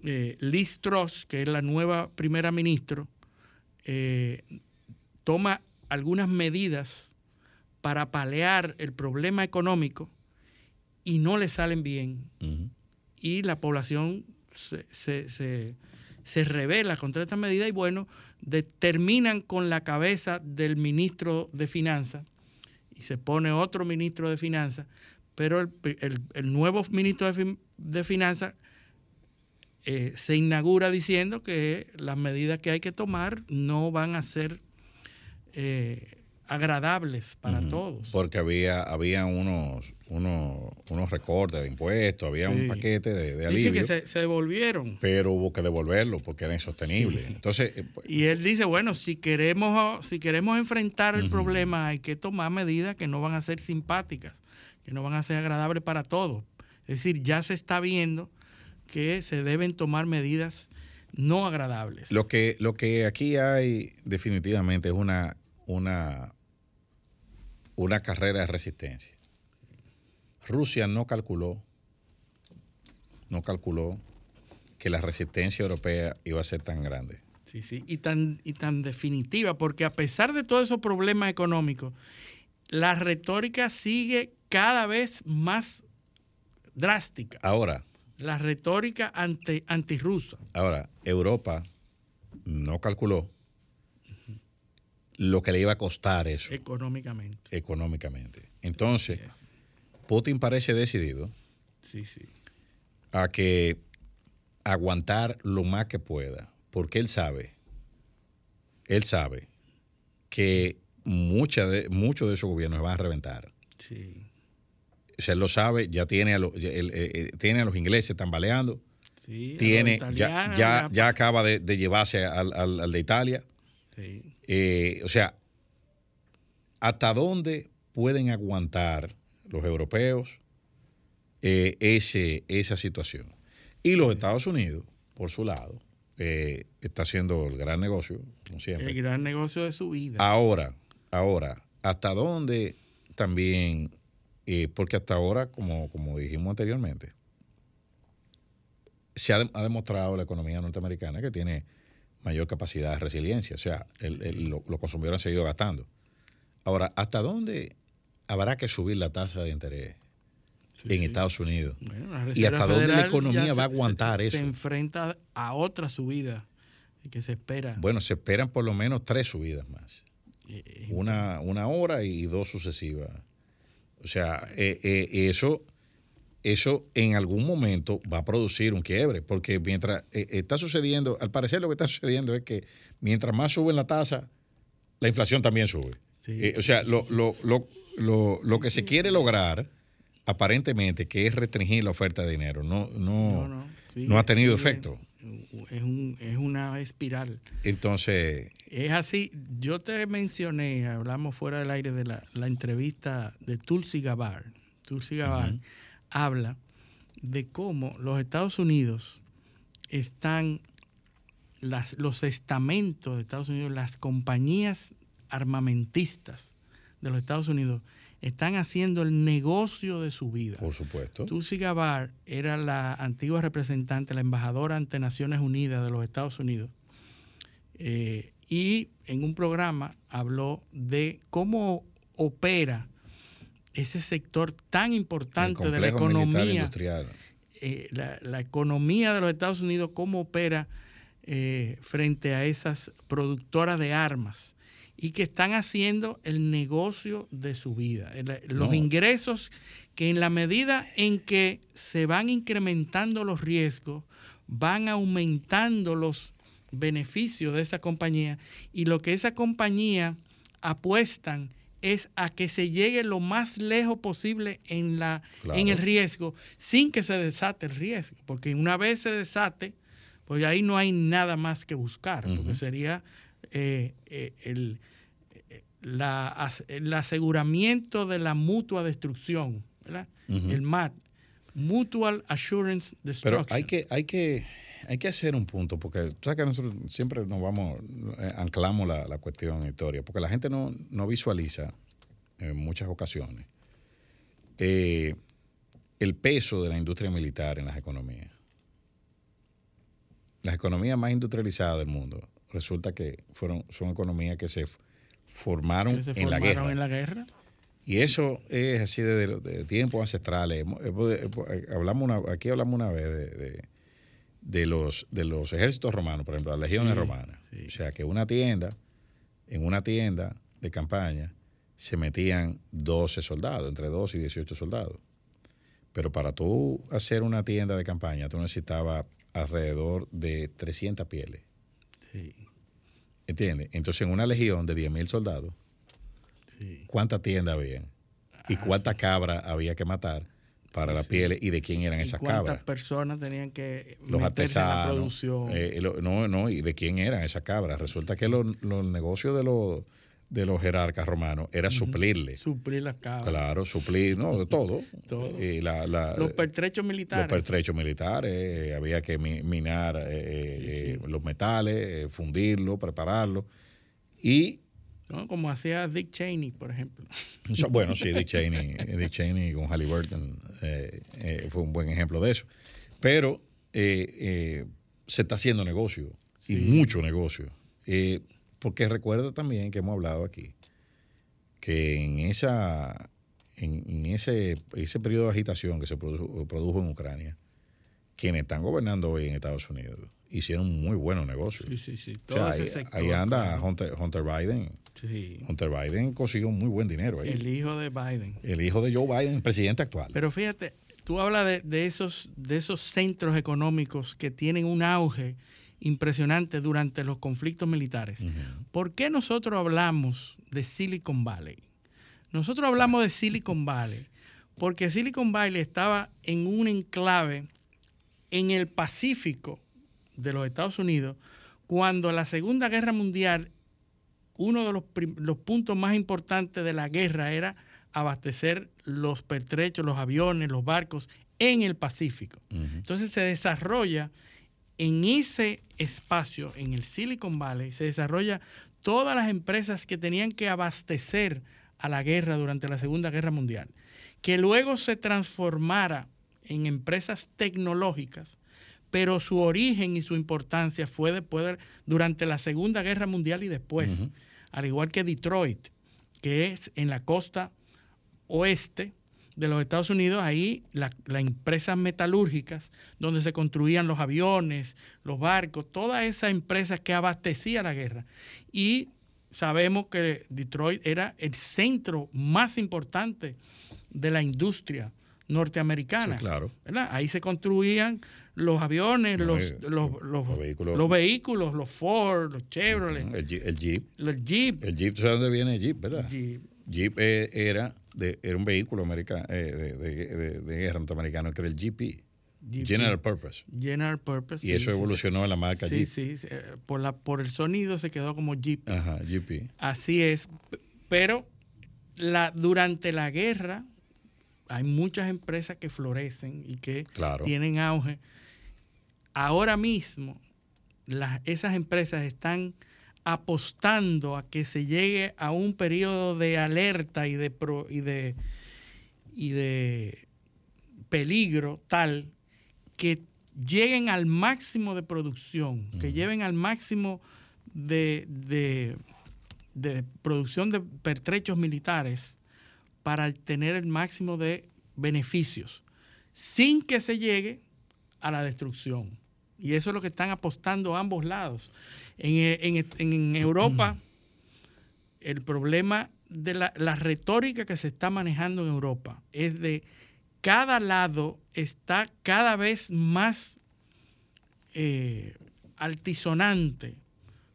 eh, Liz Truss, que es la nueva primera ministra, toma algunas medidas para paliar el problema económico y no le salen bien. Y la población se, se, se, se revela contra esta medida y bueno, determinan con la cabeza del ministro de Finanzas y se pone otro ministro de Finanzas, pero el, el- el nuevo ministro de, de Finanzas eh, se inaugura diciendo que las medidas que hay que tomar no van a ser eh, agradables para todos.
Porque había, había unos, unos, unos recortes de impuestos, había un paquete de, de
Sí, sí,
alivio,
que se, se devolvieron.
pero hubo que devolverlo porque era insostenible.
Sí.
Entonces, eh, pues,
Y él dice, bueno, si queremos, si queremos enfrentar el problema, hay que tomar medidas que no van a ser simpáticas, que no van a ser agradables para todos. Es decir, ya se está viendo que se deben tomar medidas no agradables.
lo que, lo que aquí hay definitivamente es una, una, una carrera de resistencia. Rusia no calculó, no calculó que la resistencia europea iba a ser tan grande.
Sí, sí, y tan, y tan definitiva, porque a pesar de todos esos problemas económicos, la retórica sigue cada vez más drástica.
Ahora,
La retórica anti, antirrusa.
Ahora, Europa no calculó lo que le iba a costar eso
económicamente.
económicamente. Entonces, Putin parece decidido
Sí, sí.
a que aguantar lo más que pueda, porque él sabe, él sabe que mucha de, muchos de esos gobiernos van a reventar.
Sí,
O sea, él lo sabe, ya tiene a, los- ya- él, eh, eh, tiene a los ingleses tambaleando,
sí.
tiene, ya, ya, ya acaba de, de llevarse al- al- al de Italia.
sí.
Eh, o sea, ¿hasta dónde pueden aguantar los europeos eh, ese, esa situación? Y los Estados Unidos, por su lado, eh, está haciendo el gran negocio, como
El
siempre.
gran negocio de su vida.
Ahora, ahora, ¿hasta dónde también? porque hasta ahora, como, como dijimos anteriormente, se ha, de- ha demostrado la economía norteamericana que tiene mayor capacidad de resiliencia. O sea, el- el- lo- los consumidores han seguido gastando. Ahora, ¿hasta dónde habrá que subir la tasa de interés
Sí,
en
sí.
Estados Unidos?
Bueno,
¿Y hasta dónde la economía va a
se-
aguantar
se-
eso?
Se enfrenta a otra subida que se espera.
Bueno, se esperan por lo menos tres subidas más.
Eh,
una, una hora y dos sucesivas. O sea, eh, eh, eso, eso en algún momento va a producir un quiebre, porque mientras eh, está sucediendo, al parecer lo que está sucediendo es que mientras más sube la tasa, la inflación también sube.
Sí.
Eh, o sea, lo, lo, lo, lo, lo que se quiere lograr, aparentemente, que es restringir la oferta de dinero, no, no,
no, no, sí,
no ha tenido efecto.
Es, un- es una espiral.
Entonces,
Es así, yo te mencioné, hablamos fuera del aire de la, la entrevista de Tulsi Gabbard. Tulsi Gabbard. Habla de cómo los Estados Unidos están, las, los estamentos de Estados Unidos, las compañías armamentistas de los Estados Unidos están haciendo el negocio de su vida.
por supuesto,
Tulsi Gabbard era la antigua representante, la embajadora ante Naciones Unidas de los Estados Unidos. Eh, y en un programa habló de cómo opera ese sector tan importante de la economía,
industrial.
eh, la, la economía de los Estados Unidos, cómo opera eh, frente a esas productoras de armas y que están haciendo el negocio de su vida. El- los
No.
ingresos que en la medida en que se van incrementando los riesgos, van aumentando los beneficios de esa compañía y lo que esa compañía apuestan es a que se llegue lo más lejos posible en, la, en el riesgo sin que se desate el riesgo, porque una vez se desate, pues ahí no hay nada más que buscar, porque sería eh, eh, el, eh, la el aseguramiento de la mutua destrucción, el MAD, Mutual Assurance Destruction.
Pero hay que, hay que, hay que hacer un punto, porque tú sabes que nosotros siempre nos vamos, eh, anclamos la, la cuestión historia, porque la gente no, no visualiza en muchas ocasiones eh, el peso de la industria militar en las economías. Las economías más industrializadas del mundo resulta que fueron, son economías que se formaron
que se
en la
formaron
guerra.
en la guerra.
Y eso es así desde de tiempos ancestrales. Eh, Hablamos una, aquí hablamos una vez de, de- de los, de los ejércitos romanos, por ejemplo, las legiones
Sí,
romanas.
sí.
O sea, que una tienda, en una tienda de campaña, se metían 12 soldados, entre 12 y 18 soldados. Pero para tú hacer una tienda de campaña, tú necesitabas alrededor de 300 pieles.
Sí,
¿Entiendes? Entonces, en una legión de 10.000 soldados,
sí.
cuántas tiendas habían y
Ah,
cuántas cabras había que matar para las
Sí.
pieles y de quién eran
¿Y
esas
cuántas
cabras.
personas tenían que
Los
en la
artesanos.
producción?
eh, lo- no, no, y de quién eran esas cabras. Resulta que los, los negocios de los, de los jerarcas romanos era suplirle.
suplir las cabras.
Claro, suplir, no, de todo.
Todo.
La- la-
Los pertrechos
los
militares.
pertrechos militares, eh, había que mi- minar eh, eh,
Sí, sí.
los metales, fundirlos, prepararlos. Y
¿no? Como hacía Dick Cheney, por ejemplo. (laughs)
Bueno, sí, Dick Cheney, Dick Cheney con Halliburton eh, eh, fue un buen ejemplo de eso. Pero eh, eh, se está haciendo negocio y mucho negocio. Eh, porque recuerda también que hemos hablado aquí que en esa en, en ese, ese periodo de agitación que se produjo, produjo en Ucrania, quienes están gobernando hoy en Estados Unidos hicieron muy buenos negocios.
Sí, sí, sí.
O
Todo
sea,
ese
ahí, anda Hunter Biden.
Sí.
Hunter Biden consiguió muy buen dinero ahí.
El hijo de Biden.
El hijo de Joe Biden, el presidente actual.
Pero fíjate, tú hablas de, de esos, de esos centros económicos que tienen un auge impresionante durante los conflictos militares. ¿Por qué nosotros hablamos de Silicon Valley? Nosotros hablamos de Silicon Valley porque Silicon Valley estaba en un enclave en el Pacífico de los Estados Unidos cuando la Segunda Guerra Mundial, uno de los, puntos más importantes de la guerra era abastecer los pertrechos, los aviones, los barcos en el Pacífico. Entonces se desarrolla en ese espacio, en el Silicon Valley, se desarrolla todas las empresas que tenían que abastecer a la guerra durante la Segunda Guerra Mundial, que luego se transformara en empresas tecnológicas, pero su origen y su importancia fue después de- durante la Segunda Guerra Mundial y después, al igual que Detroit, que es en la costa oeste de los Estados Unidos, ahí la- las empresas metalúrgicas, donde se construían los aviones, los barcos, todas esas empresas que abastecían la guerra. Y sabemos que Detroit era el centro más importante de la industria norteamericana.
Sí, claro.
¿verdad? Ahí se construían los aviones,
No,
los,
eh,
los, los-
los vehículos.
los vehículos, los Ford, los Chevrolet,
El, Jeep- el Jeep.
los Jeep.
El Jeep, ¿tú sabes dónde viene el Jeep, verdad?
Jeep.
Jeep eh, era, de, era un vehículo americano, de, de- de- de guerra norteamericano que era el GP,
Jeep.
General Purpose.
General Purpose.
Y
sí,
eso
sí,
evolucionó en la marca
Sí,
Jeep.
sí, sí, eh, por, la, por el sonido se quedó como Jeep.
Ajá, GP.
Así es. Pero la, durante la guerra hay muchas empresas que florecen y que
Claro.
tienen auge. Ahora mismo las, esas empresas están apostando a que se llegue a un periodo de alerta y de, pro- y de, y de peligro tal que lleguen al máximo de producción, que lleven al máximo de, de- de producción de pertrechos militares para tener el máximo de beneficios, sin que se llegue a la destrucción. Y eso es lo que están apostando ambos lados. En, en- en Europa, (clears throat) el problema de la, la retórica que se está manejando en Europa es de cada lado está cada vez más eh, altisonante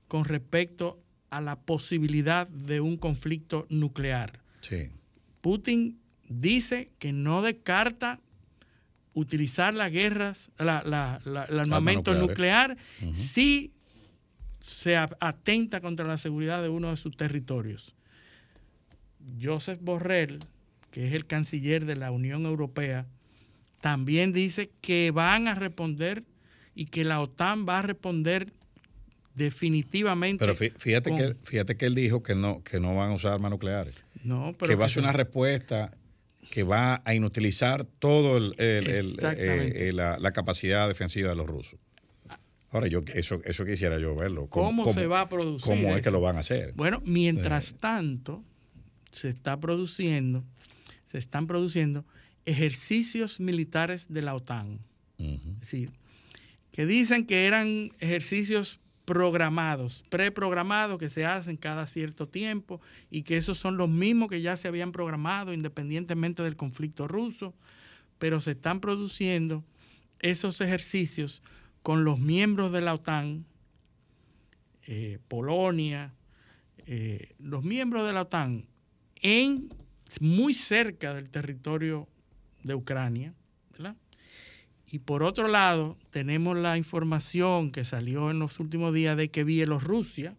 con respecto a la posibilidad de un conflicto nuclear.
Sí.
Putin dice que no descarta utilizar las guerras, la- la- la- el armamento nuclear, si se atenta contra la seguridad de uno de sus territorios. Joseph Borrell, que es el canciller de la Unión Europea, también dice que van a responder y que la OTAN va a responder definitivamente.
Pero fí- fíjate
con-
que, fíjate que él dijo que no, que no van a usar armas nucleares.
no, pero
que va a ser una respuesta que va a inutilizar todo el- el- el-
Exactamente.
eh, eh, la, la capacidad defensiva de los rusos. Ahora, yo eso, eso quisiera yo verlo.
¿Cómo se va a producir
¿Cómo es que lo van a hacer?
Bueno, mientras tanto, se está produciendo, se están produciendo ejercicios militares de la OTAN. Es decir, que dicen que eran ejercicios programados, preprogramados que se hacen cada cierto tiempo y que esos son los mismos que ya se habían programado independientemente del conflicto ruso, pero se están produciendo esos ejercicios con los miembros de la OTAN, eh, Polonia, eh, los miembros de la OTAN en muy cerca del territorio de Ucrania. Y por otro lado, tenemos la información que salió en los últimos días de que Bielorrusia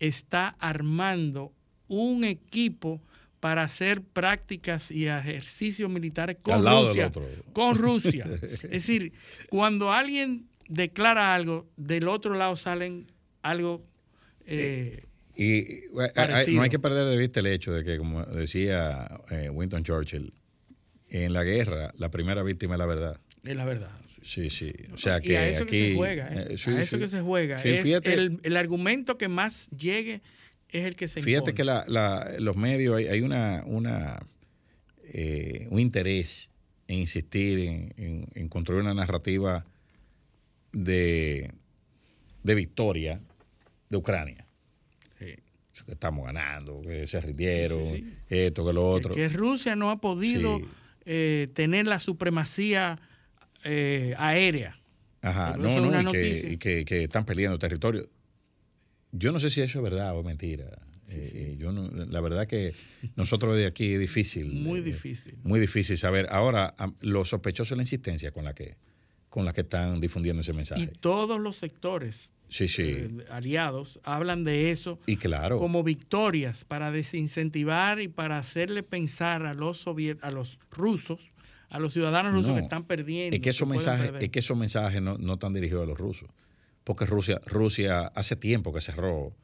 está armando un equipo para hacer prácticas y ejercicios militares con Rusia. Con (laughs) Rusia. es decir, cuando alguien declara algo, del otro lado salen algo eh,
Y eh,
Parecido.
no hay que perder de vista el hecho de que, como decía eh, Winston Churchill, en la guerra la primera víctima es la verdad.
es la verdad.
Sí, sí. O sea
y
que
a eso
aquí.
que se juega, ¿eh?
eh, sí,
a eso
sí.
que se juega.
Sí,
es
fíjate-
el, el argumento que más llegue es el que se
Fíjate
impone.
que la- la- los medios, hay, hay una, una eh, un interés en insistir en, en- en construir una narrativa de, de victoria de Ucrania.
Sí.
Que estamos ganando, que se rindieron,
Sí, sí.
esto, que lo otro.
Que, Rusia no ha podido. Eh, tener la supremacía eh, aérea.
Ajá,
Pero
no, no, y, que, y que- que están perdiendo territorio. Yo no sé si eso es verdad o mentira. Eh, yo no- la verdad que nosotros de aquí es difícil.
Muy
eh,
difícil.
Muy difícil saber. Ahora, lo sospechoso es la insistencia con la que, con la que están difundiendo ese
Y
mensaje.
todos los sectores
Sí, sí.
eh, aliados hablan de eso
y claro.
como victorias para desincentivar y para hacerle pensar a los a los rusos, a los ciudadanos rusos
No,
que están perdiendo.
es que esos mensajes,
perder.
es que esos mensajes no, no están dirigidos a los rusos. Porque Rusia, Rusia hace tiempo que cerró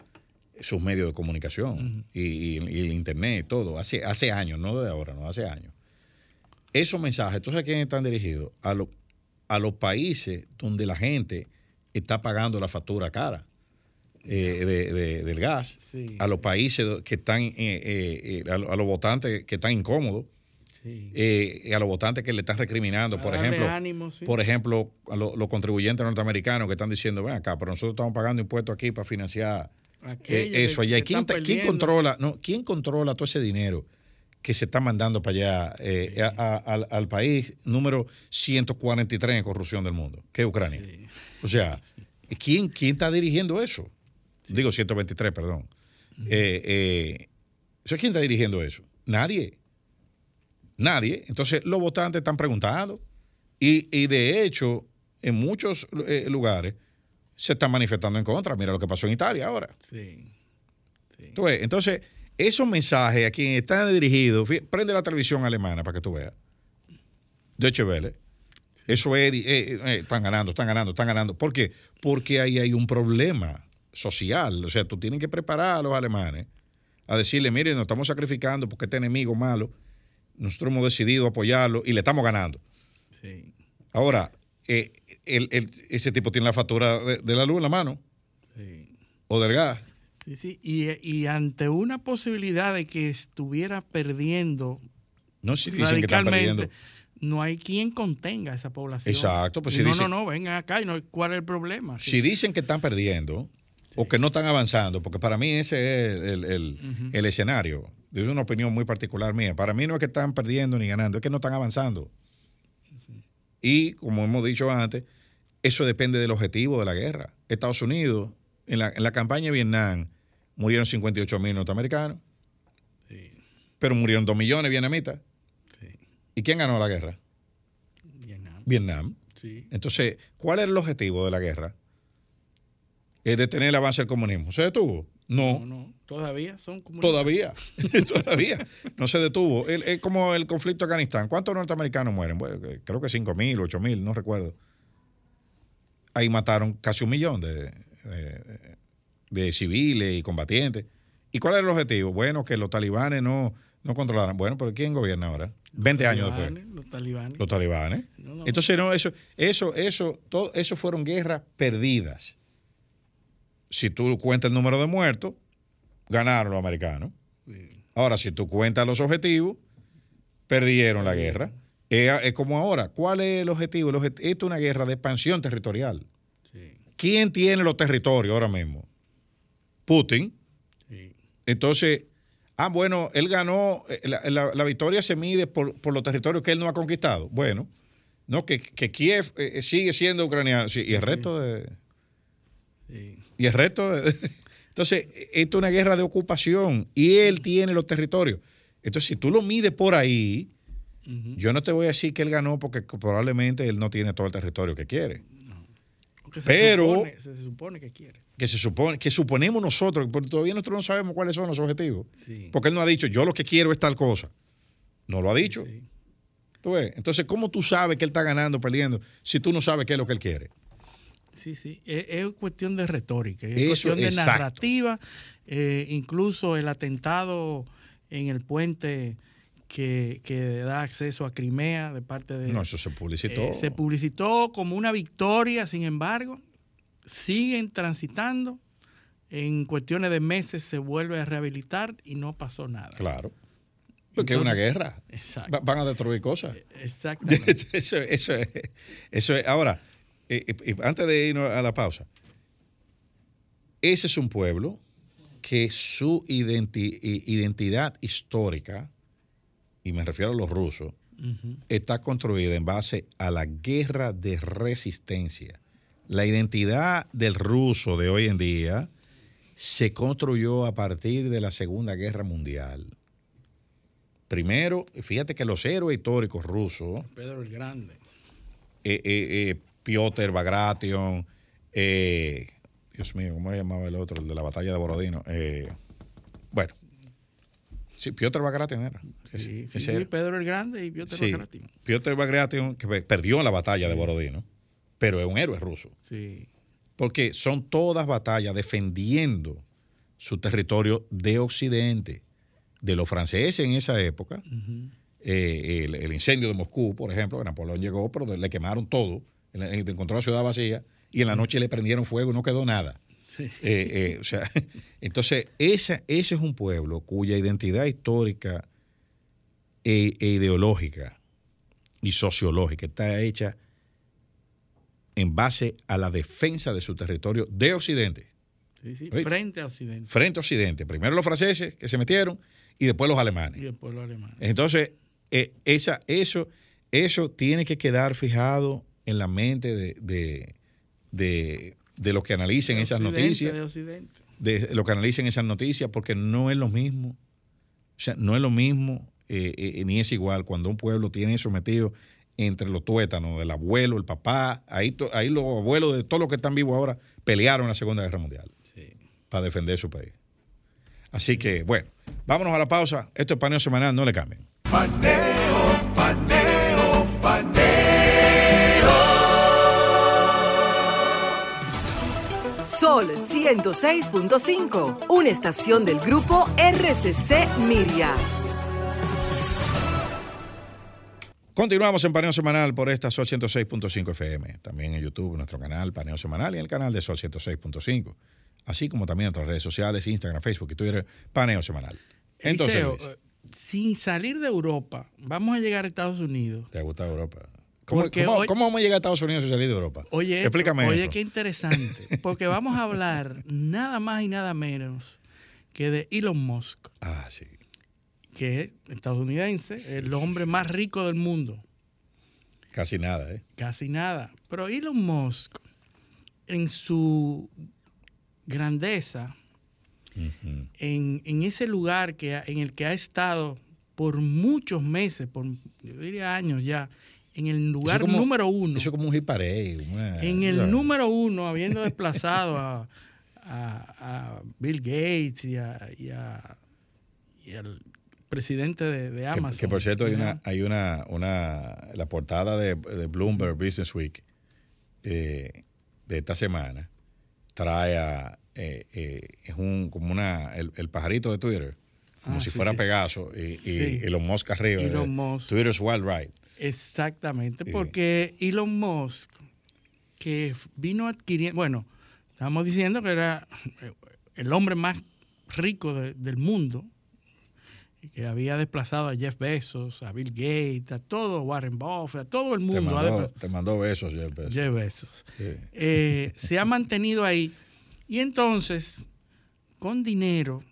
sus medios de comunicación y, y- y el internet, todo. Hace, hace años, no de ahora, no hace años. Esos mensajes, ¿tú sabes a quién están dirigidos? A, lo- a los países donde la gente está pagando la factura cara eh, de- de- del gas.
Sí.
A los países que están, eh, eh, eh, a, lo- a los votantes que están incómodos.
Sí.
eh, a los votantes que le están recriminando, por ejemplo,
ánimo, sí.
por ejemplo, a lo- los contribuyentes norteamericanos que están diciendo, ven acá, pero nosotros estamos pagando impuestos aquí para financiar eso allá.
que
¿Y quién, quién controla, no, quién controla todo ese dinero que se está mandando para allá eh, a- a- al, al país número 143 en corrupción del mundo, que es Ucrania?
Sí.
O sea, ¿quién, quién está dirigiendo eso? Digo 123, perdón. Eh, eh, ¿Quién está dirigiendo eso? Nadie. Nadie. Entonces, los votantes están preguntando. Y, y de hecho, en muchos eh, lugares se están manifestando en contra. Mira lo que pasó en Italia ahora.
Sí.
Entonces, esos mensajes a quien están dirigidos, prende la televisión alemana para que tú veas. Deutsche Welle. Eso es, eh, eh, eh, están ganando, están ganando, están ganando. ¿Por qué? Porque ahí hay un problema social. O sea, tú tienes que preparar a los alemanes a decirle, miren, nos estamos sacrificando porque este enemigo malo, nosotros hemos decidido apoyarlo y le estamos ganando.
Sí.
Ahora, eh, el- el- ese tipo tiene la factura de, de la luz en la mano
Sí.
o del gas.
Sí, sí. Y, y ante una posibilidad de que estuviera perdiendo
No si dicen que están perdiendo.
No hay quien contenga a esa población.
Exacto, pues si
no,
dicen-
no, no, vengan acá y no, ¿cuál es el problema?
Si dicen que están perdiendo o que no están avanzando, porque para mí ese es el, el- el escenario. Es una opinión muy particular mía. Para mí no es que están perdiendo ni ganando, es que no están avanzando. Y como hemos dicho antes, eso depende del objetivo de la guerra. Estados Unidos, en la, en la campaña de Vietnam, murieron 58 mil norteamericanos,
Sí,
pero murieron 2 millones vietnamitas. ¿Y quién ganó la guerra?
Vietnam.
Vietnam.
Sí.
Entonces, ¿cuál era el objetivo de la guerra? Es detener el avance del comunismo. ¿Se detuvo? No,
No, no, todavía son comunistas.
todavía, (laughs) (laughs) todavía. No se detuvo. Es como el conflicto de Afganistán. ¿Cuántos norteamericanos mueren? Bueno, eh, creo que 5 mil, 8 mil, no recuerdo. Ahí mataron casi un millón de, de- de civiles y combatientes. ¿Y cuál era el objetivo? Bueno, que los talibanes no, no controlaran. Bueno, pero ¿quién gobierna ahora? 20 años después.
Los talibanes.
Los talibanes.
No, no.
Entonces, no, eso, eso, eso, todo, eso fueron guerras perdidas. Si tú cuentas el número de muertos, ganaron los americanos.
Sí.
Ahora, si tú cuentas los objetivos, perdieron la guerra. Es, es como ahora. ¿Cuál es el objetivo? El Esto es una guerra de expansión territorial.
Sí,
¿Quién tiene los territorios ahora mismo? Putin. Entonces, ah, bueno, él ganó, eh, la, la- la victoria se mide por, por los territorios que él no ha conquistado. Bueno, no, que, que Kiev eh, sigue siendo ucraniano. Sí, y el resto de.
sí.
Y el resto de. (laughs) Entonces, esto es una guerra de ocupación y él tiene los territorios. Entonces, si tú lo mides por ahí, yo no te voy a decir que él ganó porque probablemente él no tiene todo el territorio que quiere.
Se
Pero-
supone- se supone que quiere.
Que se supone, que suponemos nosotros, porque todavía nosotros no sabemos cuáles son los objetivos.
Sí.
Porque él no ha dicho, yo lo que quiero es tal cosa. No lo ha dicho.
Sí.
¿Tú ves? Entonces, ¿cómo tú sabes que él está ganando perdiendo si tú no sabes qué es lo que él quiere?
Sí, sí, es, es cuestión de retórica, es
Eso,
cuestión de
exacto.
narrativa, eh, incluso el atentado en el puente que, que da acceso a Crimea de parte de...
No, eso se publicitó.
eh, se publicitó como una victoria, sin embargo, siguen transitando, en cuestiones de meses se vuelve a rehabilitar y no pasó nada.
Claro. Porque es una guerra.
Exacto.
Va- Van a destruir cosas. (laughs)
Exactamente.
Eso, eso es, eso es. Ahora, eh, eh, antes de irnos a la pausa, ese es un pueblo que su identi- identidad histórica, y me refiero a los rusos, está construida en base a la guerra de resistencia. La identidad del ruso de hoy en día se construyó a partir de la Segunda Guerra Mundial. Primero, fíjate que los héroes históricos rusos,
Pedro el Grande.
eh, eh, eh, Piotr Bagration, eh, Dios mío, ¿cómo se llamaba el otro? El de la batalla de Borodino. Sí, Piotr Bagration era.
Sí. Pedro el Grande y Piotr
Sí,
Bagration.
Piotr Bagration, que pe- perdió la batalla de Borodino, pero es un héroe ruso.
Sí,
Porque son todas batallas defendiendo su territorio de Occidente. De los franceses en esa época, eh, el, el incendio de Moscú, por ejemplo, que Napoleón llegó, pero le quemaron todo, encontró la ciudad vacía y en la noche le prendieron fuego y no quedó nada.
Sí.
Eh, eh, o sea, (laughs) entonces, esa, ese es un pueblo cuya identidad histórica e, e ideológica y sociológica está hecha en base a la defensa de su territorio de Occidente,
Sí, sí, frente a Occidente
frente a Occidente. Primero los franceses que se metieron y después los
y
alemanes.
después los alemanes.
Entonces, eh, esa, eso, eso tiene que quedar fijado en la mente de, de, de, de los que analicen
De
esas noticias.
De Occidente.
de lo que analicen esas noticias, porque no es lo mismo. O sea, no es lo mismo, eh, eh, ni es igual cuando un pueblo tiene eso metido entre los tuétanos, del abuelo, el papá, ahí, to- ahí los abuelos de todos los que están vivos ahora pelearon en la Segunda Guerra Mundial
Sí.
para defender su país. Así que, bueno, vámonos a la pausa. Esto es paneo semanal, no le cambien.
Paneo, Sol 106.5, una estación del grupo RCC Miria.
Continuamos en Paneo Semanal por esta Sol 106.5 FM. También en YouTube, nuestro canal Paneo Semanal y en el canal de Sol 106.5. así como también en nuestras redes sociales, Instagram, Facebook y Twitter, Paneo Semanal. Entonces,
Eliseo, eh, sin salir de Europa, vamos a llegar a Estados Unidos.
¿te ha gustado Europa? ¿Cómo, cómo-
hoy-
cómo vamos a llegar a Estados Unidos y salir de Europa?
Oye,
Explícame
oye
eso.
qué interesante, porque vamos a hablar (laughs) nada más y nada menos que de Elon Musk,
Ah, sí.
que es estadounidense, el hombre más rico del mundo.
Casi nada, ¿eh?
Casi nada. Pero Elon Musk, en su grandeza, en, en ese lugar que, en el que ha estado por muchos meses, por yo diría años ya, en el lugar
como-
número uno,
Eso es como un una-
en el número uno, habiendo desplazado a, a- a Bill Gates y, a- y y al presidente de, Amazon.
Que, por cierto, hay una, hay una, una la portada de, de Bloomberg Business Week eh, de esta semana trae a eh, eh, es un como una el, el pajarito de Twitter, como
Ah,
si
sí,
fuera
sí.
Pegaso y, y,
Sí.
y los Musk arriba. de
Elon Musk.
Twitter's Wild Ride.
Exactamente, porque Elon Musk, que vino adquiriendo, bueno, estamos diciendo que era el hombre más rico de- del mundo, que había desplazado a Jeff Bezos, a Bill Gates, a todo Warren Buffett, a todo el
Te
mundo. ha
mandó, te mandó besos, Jeff Bezos.
Jeff Bezos.
Sí.
Eh, se ha mantenido ahí. Y entonces, con dinero,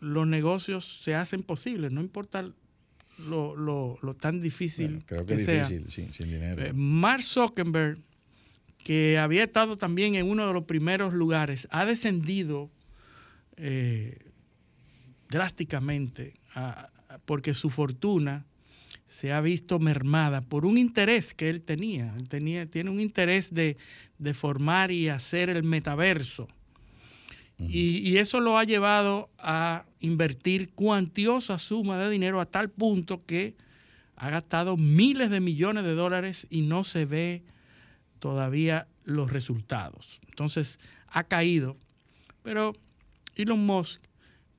los negocios se hacen posibles, no importa lo, lo- lo tan difícil
Bueno, creo que, es
sea.
difícil sin, sin dinero.
Eh, Mark Zuckerberg, que había estado también en uno de los primeros lugares, ha descendido eh, drásticamente a- a- porque su fortuna se ha visto mermada por un interés que él tenía. Él tenía, tiene un interés de, de formar y hacer el metaverso. Y, eso lo ha llevado a invertir cuantiosa suma de dinero a tal punto que ha gastado miles de millones de dólares y no se ve todavía los resultados. Entonces ha caído. Pero Elon Musk,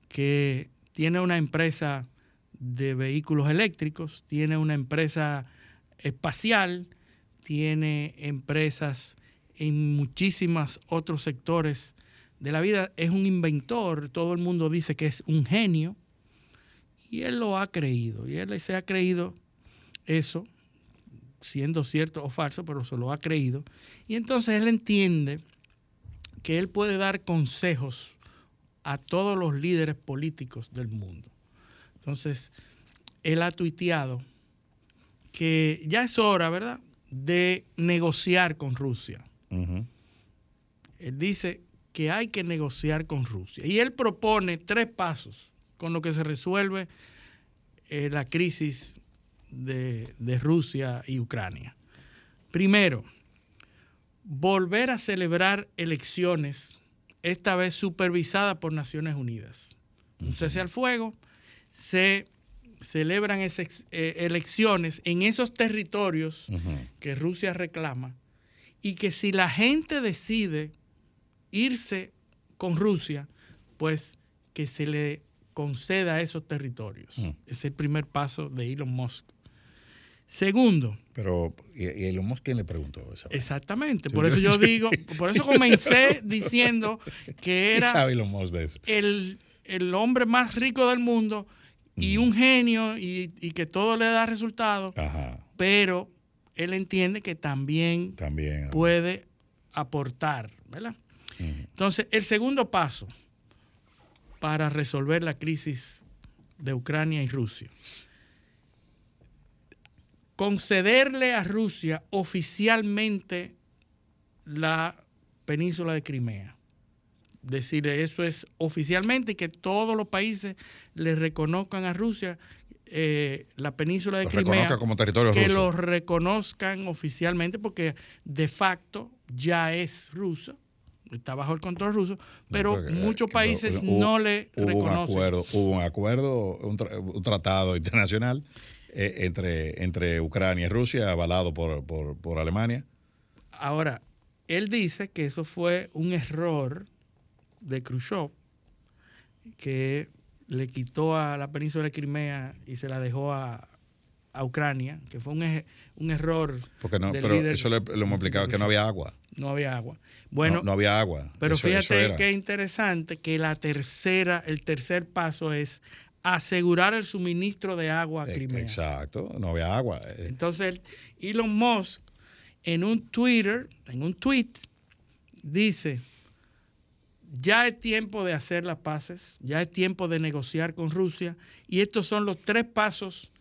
que tiene una empresa de vehículos eléctricos, tiene una empresa espacial, tiene empresas en muchísimos otros sectores de la vida, es un inventor, todo el mundo dice que es un genio, y él lo ha creído, y él se ha creído eso, siendo cierto o falso, pero se lo ha creído, y entonces él entiende que él puede dar consejos a todos los líderes políticos del mundo. Entonces, él ha tuiteado que ya es hora, ¿verdad?, de negociar con Rusia. Él dice que hay que negociar con Rusia. Y él propone tres pasos con lo que se resuelve eh, la crisis de, de Rusia y Ucrania. Primero, volver a celebrar elecciones, esta vez supervisadas por Naciones Unidas. Un cese al fuego, se celebran esas eh, elecciones en esos territorios que Rusia reclama y que si la gente decide irse con Rusia, pues que se le conceda esos territorios.
Mm.
Es el primer paso de Elon Musk. Segundo,
Pero, ¿y, Elon Musk quién le preguntó vaina?
exactamente, por eso yo digo, por eso comencé (laughs) diciendo que
¿Qué
era
sabe Elon Musk de eso?
el, el hombre más rico del mundo y
Mm.
un genio y, y que todo le da resultados,
Ajá,
pero él entiende que también
también.
puede aportar, ¿verdad? Entonces, el segundo paso para resolver la crisis de Ucrania y Rusia, concederle a Rusia oficialmente la península de Crimea. Decirle eso es oficialmente y que todos los países le reconozcan a Rusia eh, la península de
Lo
Crimea
como territorio
que
ruso.
lo reconozcan oficialmente porque de facto ya es ruso, está bajo el control ruso, pero
porque, eh,
muchos países
hubo-
no le
hubo un acuerdo, hubo un acuerdo, un, tra- un tratado internacional eh, entre, entre Ucrania y Rusia, avalado por, por, por Alemania.
Ahora, él dice que eso fue un error de Khrushchev, que le quitó a la península de Crimea y se la dejó a, a Ucrania, que fue un, un error.
Porque no,
del
pero
líder
eso lo, lo hemos explicado que no había agua.
No había agua. Bueno,
no, no había agua.
pero
Eso-
fíjate que interesante que la tercera, el tercer paso es asegurar el suministro de agua a
Eh,
Crimea.
Exacto, no había agua. Eh,
Entonces, Elon Musk en un Twitter, en un tweet, dice, ya es tiempo de hacer las paces, ya es tiempo de negociar con Rusia y estos son los tres pasos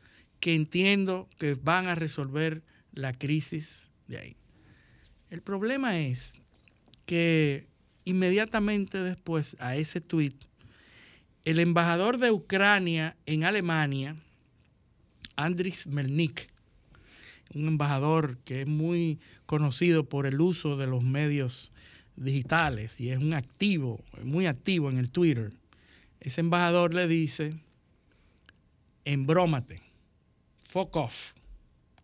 que entiendo que van a resolver la crisis de ahí. El problema es que inmediatamente después a ese tweet, el embajador de Ucrania en Alemania, Andris Melnik, un embajador que es muy conocido por el uso de los medios digitales y es un activo, muy activo en el Twitter. Ese embajador le dice, embrómate, fuck off.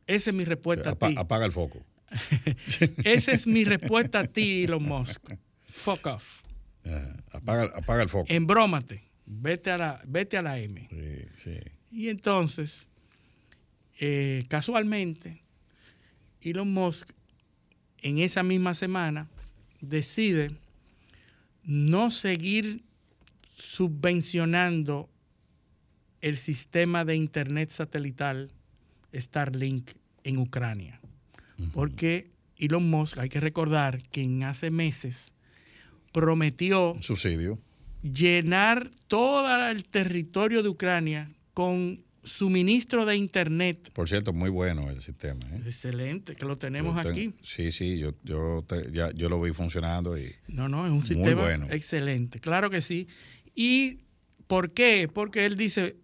Esa es mi respuesta a ti.
apaga el foco. (laughs)
Esa es mi respuesta a ti, Elon Musk. Fuck off.
Eh, apaga, apaga el foco.
Embrómate. Vete a la, vete a la M.
Sí, sí.
Y entonces, eh, casualmente, Elon Musk en esa misma semana decide no seguir subvencionando el sistema de internet satelital Starlink en Ucrania. Porque Elon Musk, hay que recordar que en hace meses prometió
subsidio.
llenar todo el territorio de Ucrania con suministro de internet.
Por cierto, muy bueno el sistema. ¿eh?
Excelente, que lo tenemos
ten-
aquí.
Sí, sí, yo, yo, te- ya, yo lo vi funcionando y
No, no, es un sistema
bueno.
excelente, claro que sí. ¿Y por qué? Porque él dice,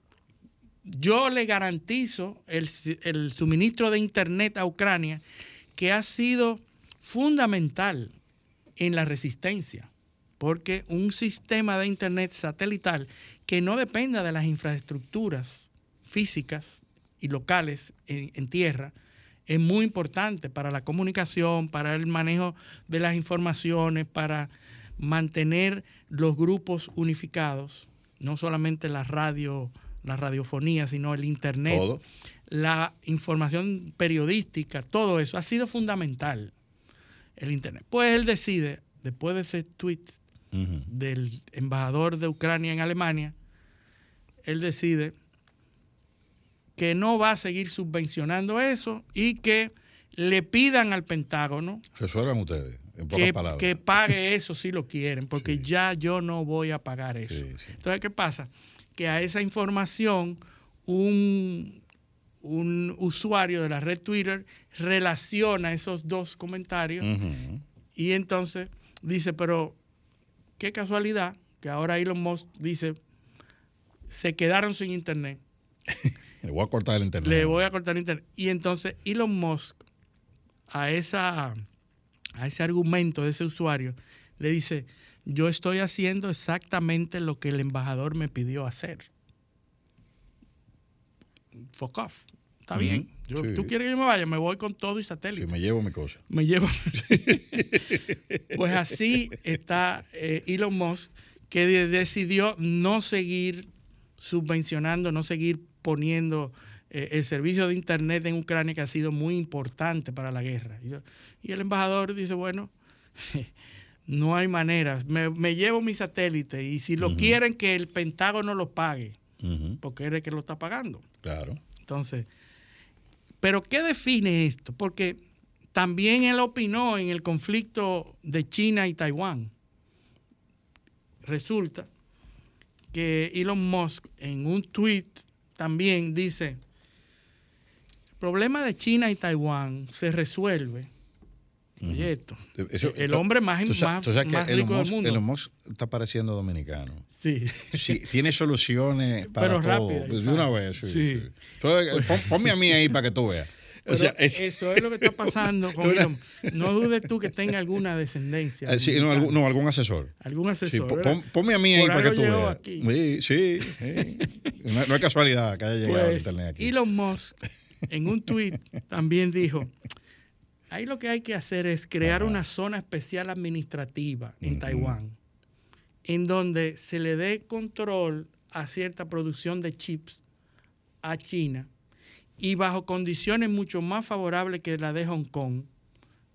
yo le garantizo el, suministro de Internet a Ucrania, que ha sido fundamental en la resistencia, porque un sistema de Internet satelital que no dependa de las infraestructuras físicas y locales en, en tierra, es muy importante para la comunicación, para el manejo de las informaciones, para mantener los grupos unificados, no solamente la radio, la radiofonía, sino el internet,
todo.
la información periodística, todo eso ha sido fundamental el internet. Pues él decide, después de ese tweet del embajador de Ucrania en Alemania, él decide que no va a seguir subvencionando eso y que le pidan al Pentágono
Resuelvan ustedes, en pocas
que,
palabras.
que pague eso si lo quieren, porque
Sí.
ya yo no voy a pagar eso.
Sí, sí.
Entonces, ¿qué pasa? Que a esa información un, un usuario de la red Twitter relaciona esos dos comentarios y entonces dice, pero qué casualidad que ahora Elon Musk dice, se quedaron sin internet, (laughs)
Le voy a cortar el internet.
le voy a cortar internet. Y entonces Elon Musk a, esa, a ese argumento de ese usuario le dice, yo estoy haciendo exactamente lo que el embajador me pidió hacer. Fuck off. Está bien. Yo-
sí.
Tú quieres que yo me vaya, me voy con todo y satélite.
Sí, me llevo mi cosa.
me llevo. (laughs) pues así está eh, Elon Musk, que de- decidió no seguir subvencionando, no seguir poniendo eh, el servicio de Internet en Ucrania, que ha sido muy importante para la guerra. Y el embajador dice, bueno, no hay manera, me, me llevo mi satélite y si lo quieren que el Pentágono lo pague, porque él es el que lo está pagando.
Claro.
Entonces, ¿pero qué define esto? Porque también él opinó en el conflicto de China y Taiwán. Resulta que Elon Musk en un tweet también dice, el problema de China y Taiwán se resuelve. Oye, esto,
Eso-
el hombre más,
tú
más,
tú sabes que
más
Elon
rico del
Musk-
mundo.
Elon Musk está pareciendo dominicano.
Sí.
Sí, tiene soluciones (laughs) para
Pero
todo.
rápidas y
de una vez, sí.
Sí.
sí. Entonces, pon- ponme a mí ahí para que tú veas. O sea, es-
eso es lo que está pasando (laughs) con
Una-
Elon. No dudes tú que tenga alguna descendencia.
eh, sí, no, algún, no, algún asesor.
algún
Sí,
asesor. ¿verdad?
pon- ponme a mí ahí
Por
para que tú veas.
aquí.
Sí, sí, sí. No, no es casualidad que haya llegado
Pues
internet aquí.
Elon Musk en un tweet también dijo, ahí lo que hay que hacer es crear
Ajá.
una zona especial administrativa en. Taiwán, en donde se le dé control a cierta producción de chips a China y bajo condiciones mucho más favorables que la de Hong Kong,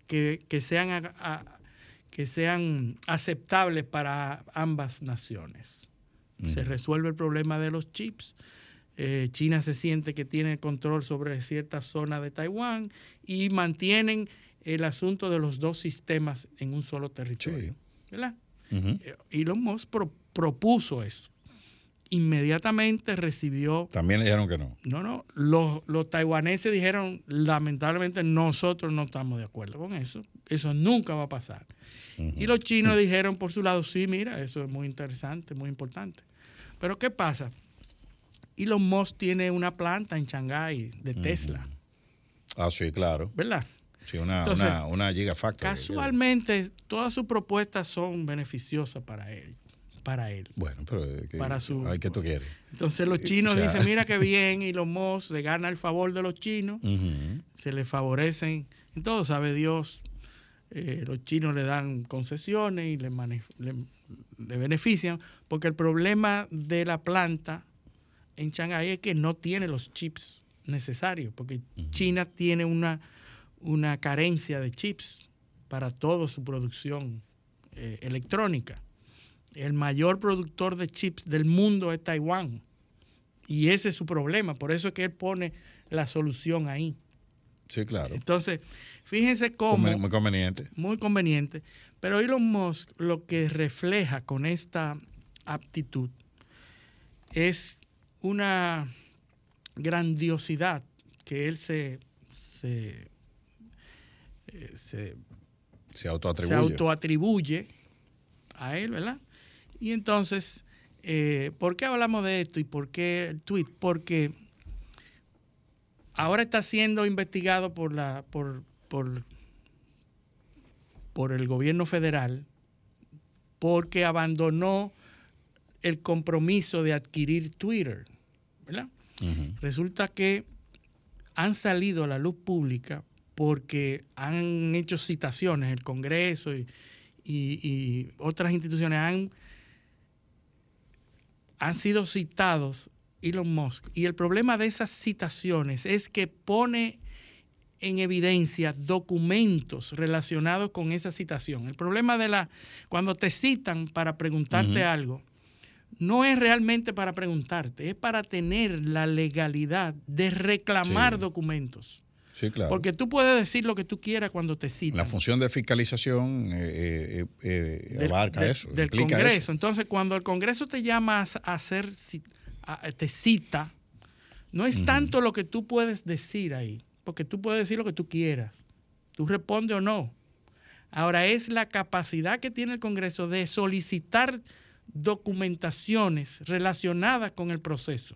que, sean, que sean aceptables para ambas naciones. Se resuelve el problema de los chips. Eh, China se siente que tiene control sobre cierta zona de Taiwán y mantienen el asunto de los dos sistemas en un solo territorio. ¿Verdad? Eh, Elon Musk propuso eso inmediatamente recibió...
También le dijeron que no.
No, no. Los, los, taiwaneses dijeron, lamentablemente nosotros no estamos de acuerdo con eso. Eso nunca va a pasar. Y los chinos (laughs) dijeron por su lado, sí, mira, eso es muy interesante, muy importante. Pero ¿qué pasa? Elon Musk tiene una planta en Shanghái de Tesla.
Ah, sí, claro.
¿Verdad?
Sí, una, una, una gigafactory.
Casualmente, todas sus propuestas son beneficiosas para él para él.
Bueno, pero
que, para su,
ay, ¿qué tú quieres?
Entonces los chinos dicen, mira qué (laughs) bien, y los Moss se gana el favor de los chinos, se le favorecen, en todo sabe Dios, eh, los chinos le dan concesiones y le, le, benefician, porque el problema de la planta en Shanghái es que no tiene los chips necesarios, porque China tiene una, una carencia de chips para toda su producción eh, electrónica el mayor productor de chips del mundo es Taiwán. Y ese es su problema. Por eso es que él pone la solución ahí.
Sí, claro.
Entonces, fíjense cómo...
Muy conveniente.
Muy conveniente. Pero Elon Musk lo que refleja con esta aptitud es una grandiosidad que él se, se,
eh, se, se autoatribuye.
se autoatribuye a él, ¿verdad? Y entonces, eh, ¿por qué hablamos de esto y por qué el tweet? Porque ahora está siendo investigado por la por, por, por el gobierno federal porque abandonó el compromiso de adquirir Twitter. ¿Verdad? Resulta que han salido a la luz pública porque han hecho citaciones, el Congreso y, y otras instituciones han han sido citados Elon Musk. Y el problema de esas citaciones es que pone en evidencia documentos relacionados con esa citación. El problema de la, cuando te citan para preguntarte algo, no es realmente para preguntarte, es para tener la legalidad de reclamar documentos.
Sí, claro.
Porque tú puedes decir lo que tú quieras cuando te citan.
La función de fiscalización eh, eh, eh, abarca eso.
Del Congreso. Entonces, cuando el Congreso te llama a hacer, te cita, no es tanto lo que tú puedes decir ahí, porque tú puedes decir lo que tú quieras. Tú respondes o no. Ahora es la capacidad que tiene el Congreso de solicitar documentaciones relacionadas con el proceso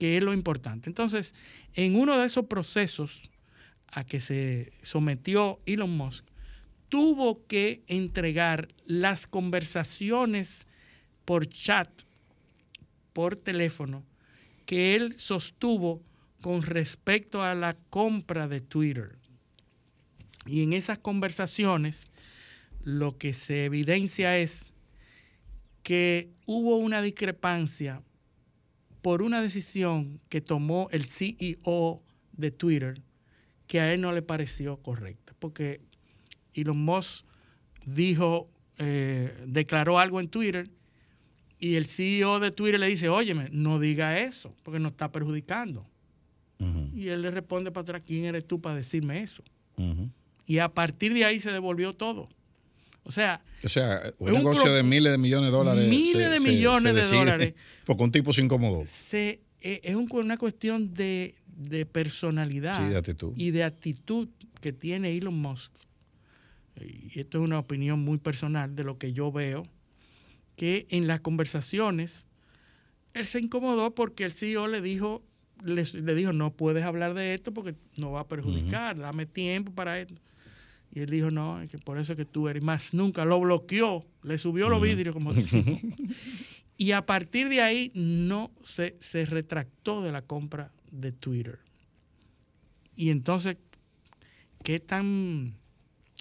que es lo importante. Entonces, en uno de esos procesos a que se sometió Elon Musk, tuvo que entregar las conversaciones por chat, por teléfono, que él sostuvo con respecto a la compra de Twitter. Y en esas conversaciones lo que se evidencia es que hubo una discrepancia por una decisión que tomó el CEO de Twitter que a él no le pareció correcta. Porque Elon Musk dijo, eh, declaró algo en Twitter y el CEO de Twitter le dice, óyeme, no diga eso, porque nos está perjudicando. Y él le responde para atrás, ¿quién eres tú para decirme eso? Y a partir de ahí se devolvió todo. O sea,
o sea un, negocio de miles de millones de dólares.
Miles de millones de dólares. (laughs)
Porque un tipo se incomodó.
Se, eh, es una cuestión de, personalidad y de actitud que tiene Elon Musk. Y esto es una opinión muy personal de lo que yo veo, que en las conversaciones él se incomodó porque el CEO le dijo, le, dijo, no puedes hablar de esto porque no va a perjudicar, dame tiempo para esto. Y él dijo, no, que por eso que tú eres más nunca. Lo bloqueó, le subió los vidrios, como (laughs) y a partir de ahí no se, se retractó de la compra de Twitter. Y entonces, ¿qué tan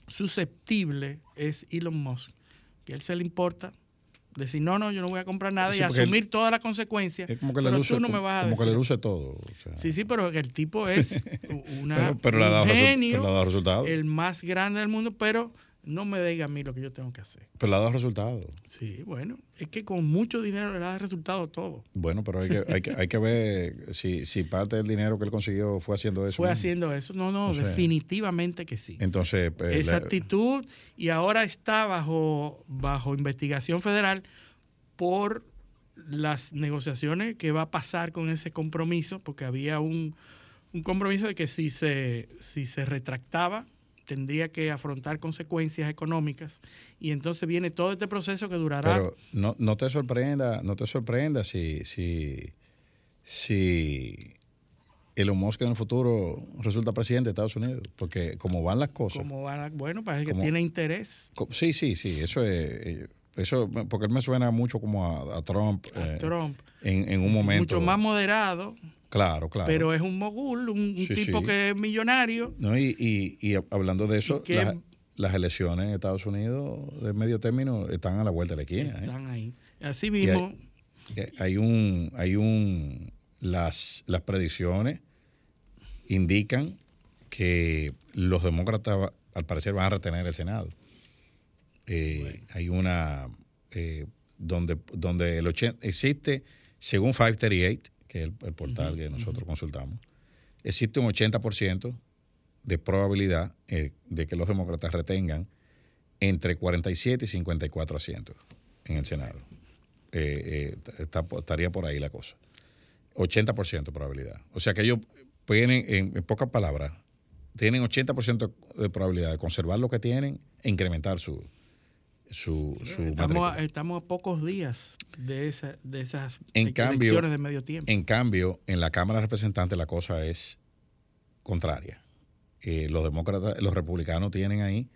susceptible es Elon Musk? Que a él se le importa Decir, no, no, yo no voy a comprar nada
Sí,
y asumir todas las consecuencias.
Es como que le
pero
luce,
tú no me vas a
como que le luce todo. o sea.
Sí, sí, pero el tipo es (laughs) una,
pero, pero le ha dado,
genio,
pero le ha dado resultados.
el más grande del mundo, pero no me diga a mí lo que yo tengo que hacer.
Pero le ha dado resultados.
Sí, bueno, es que con mucho dinero le da resultado todo.
Bueno, pero hay que, hay que, hay que ver si, si parte del dinero que él consiguió fue haciendo eso.
Fue
mismo.
haciendo eso. No, no,
O sea,
definitivamente que sí.
Entonces, pues,
Esa actitud y ahora está bajo, bajo investigación federal por las negociaciones que va a pasar con ese compromiso, porque había un, un compromiso de que si se, si se retractaba tendría que afrontar consecuencias económicas y entonces viene todo este proceso que durará
pero no, no te sorprenda, no te sorprenda si, si, si Elon Musk en el futuro resulta presidente de Estados Unidos. Porque como van las cosas.
como van bueno, parece que
Como-
tiene interés
co- Sí, sí, sí. Eso es. Eso, porque él me suena mucho como a, a Trump,
a
eh,
Trump.
en, en un momento.
Mucho más moderado,
Claro, claro.
pero es un mogul, un, un
Sí,
tipo
sí.
que es millonario.
No, y, y, y hablando de eso,
que-
las, las elecciones en Estados Unidos de medio término están a la vuelta de la esquina. ¿eh?
Están ahí. Así mismo,
Eh, Hay un, hay un, las, las predicciones indican que los demócratas al parecer van a retener el Senado. Eh, Hay una eh, donde, donde el 80, existe, según 538, que es el, el portal que nosotros consultamos, existe un 80% de probabilidad eh, de que los demócratas retengan entre 47 y 54 asientos en el Senado. Está- estaría por ahí la cosa. 80% de probabilidad. O sea que ellos tienen, en, en pocas palabras, tienen 80% de probabilidad de conservar lo que tienen e incrementar su, su, su
estamos, a, estamos a pocos días de, esa, de esas
En cambio-
elecciones de medio tiempo.
En cambio, en la Cámara de Representantes la cosa es contraria. Eh, los demócratas, los republicanos tienen ahí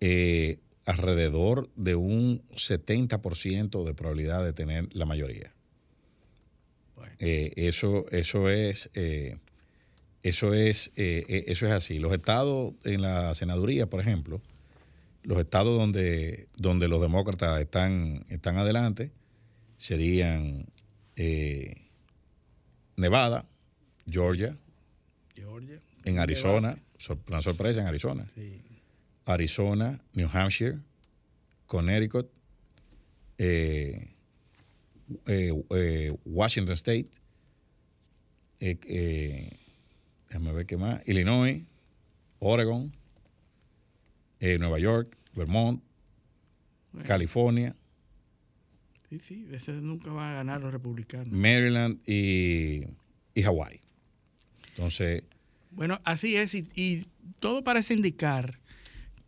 eh, alrededor de un 70% de probabilidad de tener la mayoría.
Bueno.
Eh, eso, eso es, eh, eso es, eso es así. Los estados en la senaduría, por ejemplo, los estados donde, donde los demócratas están, están adelante serían eh, Nevada, Georgia,
Georgia.
en Arizona, sor- una sorpresa en Arizona,
Sí.
Arizona, New Hampshire, Connecticut, eh, eh, Washington State, déjame ver qué más, Illinois, Oregon, eh, Nueva York, Vermont,
Bueno,
California,
Sí, sí, ese nunca va a ganar los republicanos.
Maryland y, y Hawái. Entonces,
Bueno, así es, y, y todo parece indicar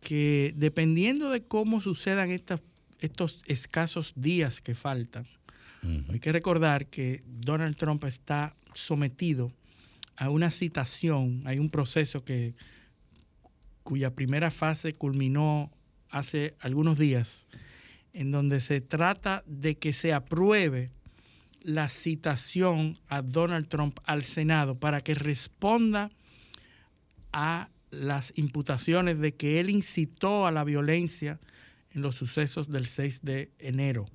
que dependiendo de cómo sucedan estas, estos escasos días que faltan, hay que recordar que Donald Trump está sometido a una citación, hay un proceso que cuya primera fase culminó hace algunos días, en donde se trata de que se apruebe la citación a Donald Trump al Senado para que responda a las imputaciones de que él incitó a la violencia en los sucesos del 6 de enero.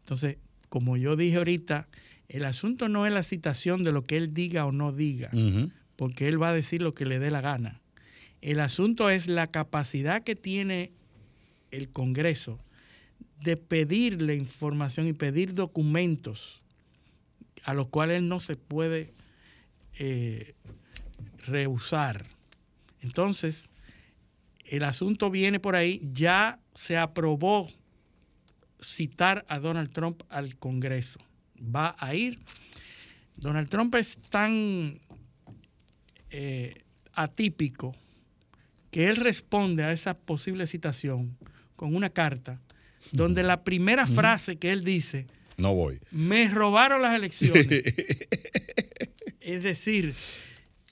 Entonces, como yo dije ahorita, el asunto no es la citación de lo que él diga o no diga, porque él va a decir lo que le dé la gana. El asunto es la capacidad que tiene el Congreso de pedirle información y pedir documentos a los cuales no se puede eh, rehusar. Entonces, el asunto viene por ahí, ya se aprobó citar a Donald Trump al Congreso. Va a ir. Donald Trump es tan eh, atípico que él responde a esa posible citación con una carta donde la primera frase que él dice,
no voy.
me robaron las elecciones. (laughs) es decir,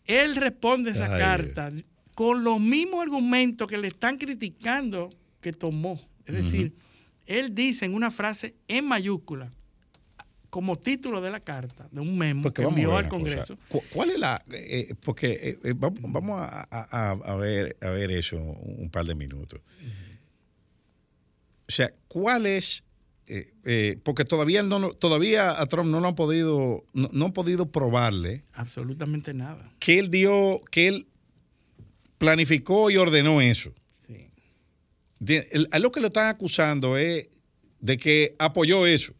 él responde esa
Ay,
carta con los mismos argumentos que le están criticando que tomó. Es decir, él dice en una frase en mayúscula, como título de la carta, de un memo
Porque
que envió al Congreso.
cosa. ¿Cu- ¿Cuál es la...? eh, porque eh, vamos, vamos a, a- a- a ver, a ver eso un par de minutos. O sea, ¿cuál es eh, eh, porque todavía no todavía a Trump no lo han podido no, no han podido probarle
Absolutamente nada.
que él dio que él planificó y ordenó eso.
Sí.
De- el- a lo que lo están acusando es de que apoyó eso.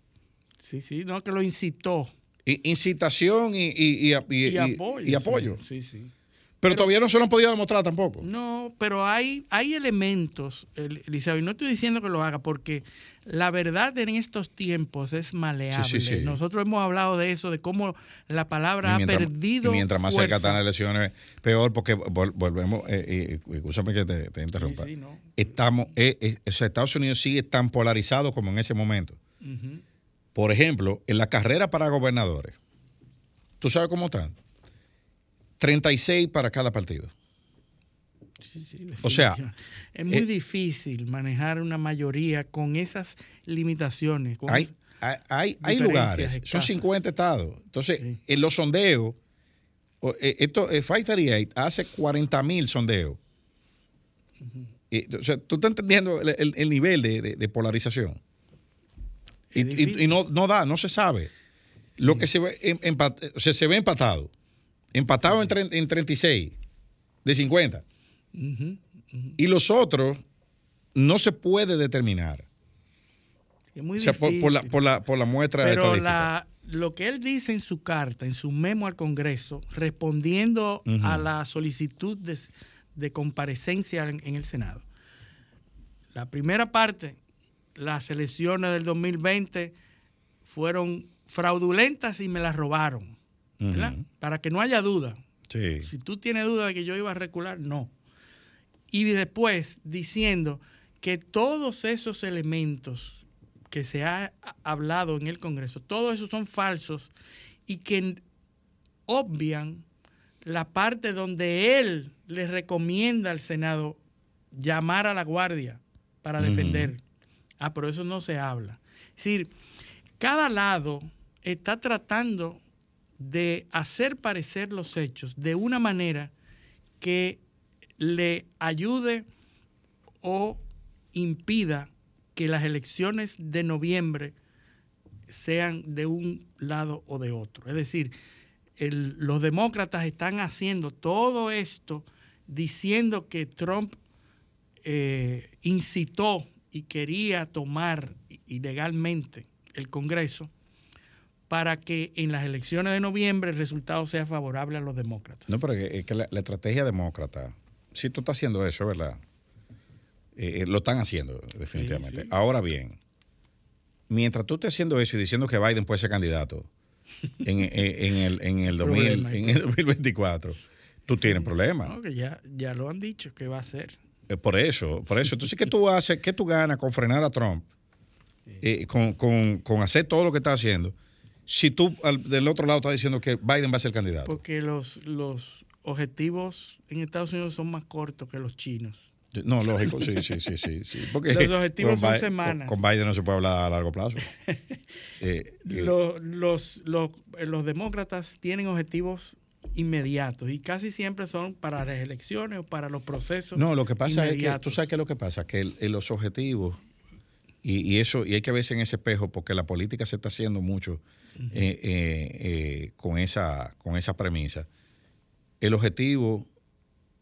Sí, sí, no, que lo incitó.
Incitación y, y- y- y-
apoyo.
y apoyo.
Sí, sí. sí.
Pero, todavía no se lo han podido demostrar tampoco.
No, pero hay, hay elementos, El- Eliseo, y no estoy diciendo que lo haga, porque la verdad en estos tiempos es maleable.
Sí, sí, sí.
Nosotros hemos hablado de eso, de cómo la palabra
Y
ha perdido.
y mientras más
fuerza.
cerca están las elecciones, peor, porque vol- volvemos, eh, escúchame que te, te interrumpa.
Sí, sí, no.
Estamos, eh, eh, Estados Unidos sigue tan polarizado como en ese momento.
Ujú.
Por ejemplo, en la carrera para gobernadores, ¿tú sabes cómo están? 36 para cada partido.
Sí, sí,
O sea,
es muy
eh,
difícil manejar una mayoría con esas limitaciones. con
Hay, hay, hay, lugares, son
escasas.
50 estados. Entonces,
Sí.
en los sondeos, eh, esto, eh, Fight 38 hace 40 mil sondeos. Y, o sea, tú estás entendiendo el, el- el nivel de, de- de polarización. Y, no, no da, no se sabe. Lo que se ve, em- empat- o sea, se ve empatado. Empatado en, tre- en 36 de 50.
Ujú.
Y los otros no se puede determinar.
Es muy
O sea, por, por la, por, la, por la muestra
Pero
estadística.
la, lo que él dice en su carta, en su memo al Congreso, respondiendo a la solicitud de, de comparecencia en, en el Senado. La primera parte, las elecciones del 2020 fueron fraudulentas y me las robaron. Para que no haya duda.
Sí.
Si tú tienes duda de que yo iba a recular, no. Y después diciendo que todos esos elementos que se ha hablado en el Congreso, todos esos son falsos y que obvian la parte donde él le recomienda al Senado llamar a la guardia para defender. Ah, pero eso no se habla. Es decir, cada lado está tratando de hacer parecer los hechos de una manera que le ayude o impida que las elecciones de noviembre sean de un lado o de otro. Es decir, los demócratas están haciendo todo esto diciendo que Trump eh, incitó y quería tomar ilegalmente el Congreso para que en las elecciones de noviembre el resultado sea favorable a los demócratas.
No, pero es que- que la, la estrategia demócrata, si tú estás haciendo eso, ¿verdad? Eh, eh, lo están haciendo, definitivamente.
sí.
Ahora bien, mientras tú estés haciendo eso y diciendo que Biden puede ser candidato (laughs) en, en- en el, en, el 2000
Problema,
en el 2024, tú tienes problemas.
No, que ya, ya lo han dicho que va a ser.
Eh, Por eso, por eso. Entonces, ¿qué tú haces? ¿Qué tú ganas con frenar a Trump? Eh, con, con- con hacer todo lo que está haciendo. Si tú al- del otro lado estás diciendo que Biden va a ser candidato.
Porque los, los objetivos en Estados Unidos son más cortos que los chinos.
No, lógico, sí, sí, sí, sí. sí. (laughs) Porque
Los objetivos son semanas.
Con, Biden no se puede hablar a largo plazo. (laughs) Eh, eh,
Lo- los, los, los demócratas tienen objetivos inmediatos y casi siempre son para las elecciones o para los procesos.
no, lo que pasa es que, tú sabes qué es lo que pasa, que el- los objetivos, y, y eso, y hay que verse en ese espejo, porque la política se está haciendo mucho eh, eh, eh, con, esa, con esa premisa. El objetivo,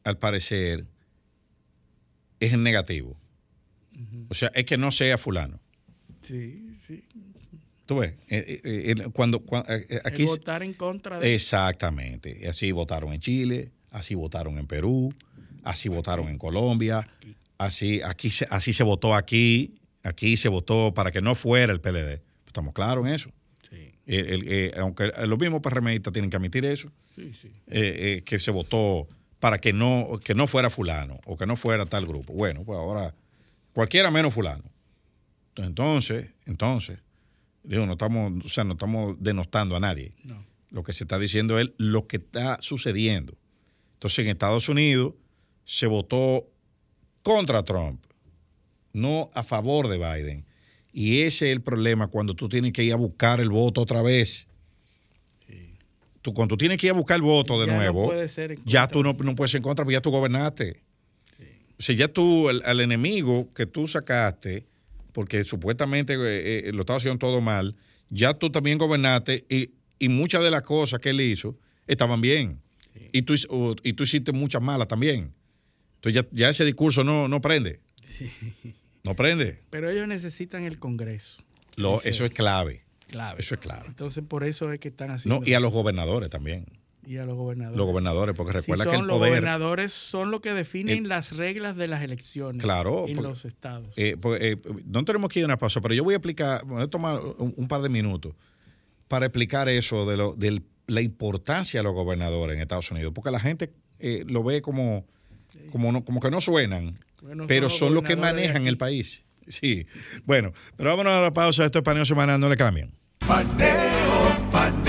al parecer, es el negativo. O sea, es que no sea fulano.
Sí.
Tú ves, Eh, eh, eh, cuando, cua- eh, eh, aquí...
Votar en contra de
Exactamente. Así votaron en Chile, así votaron en Perú, así votaron en Colombia, así, aquí se, así se votó aquí, aquí se votó para que no fuera el PLD. Estamos claros en eso.
Sí,
El- el- eh, aunque los mismos PRMistas tienen que admitir eso,
sí, sí.
que se votó para que no, que no fuera fulano o que no fuera tal grupo. Bueno, pues ahora cualquiera menos fulano. Entonces, entonces, digo, no estamos, o sea, no estamos denostando a nadie.
No.
Lo que se está diciendo es lo que está sucediendo. Entonces, en Estados Unidos se votó contra Trump, no a favor de Biden. Y ese es el problema cuando tú tienes que ir a buscar el voto otra vez. Tú, cuando tú tienes que ir a buscar el voto de
Ya
nuevo, ya tú no, no puedes ser en contra, porque ya tú gobernaste. O sea, ya tú, el, al enemigo que tú sacaste, porque supuestamente eh, eh, lo estaba haciendo todo mal, ya tú también gobernaste y, y muchas de las cosas que él hizo estaban bien. Y, tú, o- y tú hiciste muchas malas también. Entonces ya, ya ese discurso no, no prende. (laughs) No prende.
Pero ellos necesitan el Congreso.
Lo- eso es clave.
clave.
Eso es clave.
Entonces, por eso es que están haciendo.
No, y a los gobernadores también.
Y a los gobernadores.
Los gobernadores, porque
Si
recuerda
son
que el
los
poder.
gobernadores son los que definen
El-
las reglas de las elecciones
Claro,
en
porque-
los estados.
Eh, pues, eh, no tenemos que ir a una pausa, pero yo voy a explicar, voy a tomar un, un par de minutos para explicar eso de, lo, de la importancia de los gobernadores en Estados Unidos, porque la gente eh, lo ve como, como, no- como que no suenan,
Bueno,
pero
los
son los que manejan el país. Sí, bueno, pero vámonos a la pausa, esto es paneo semanal, no le cambien.
Paneo, paneo,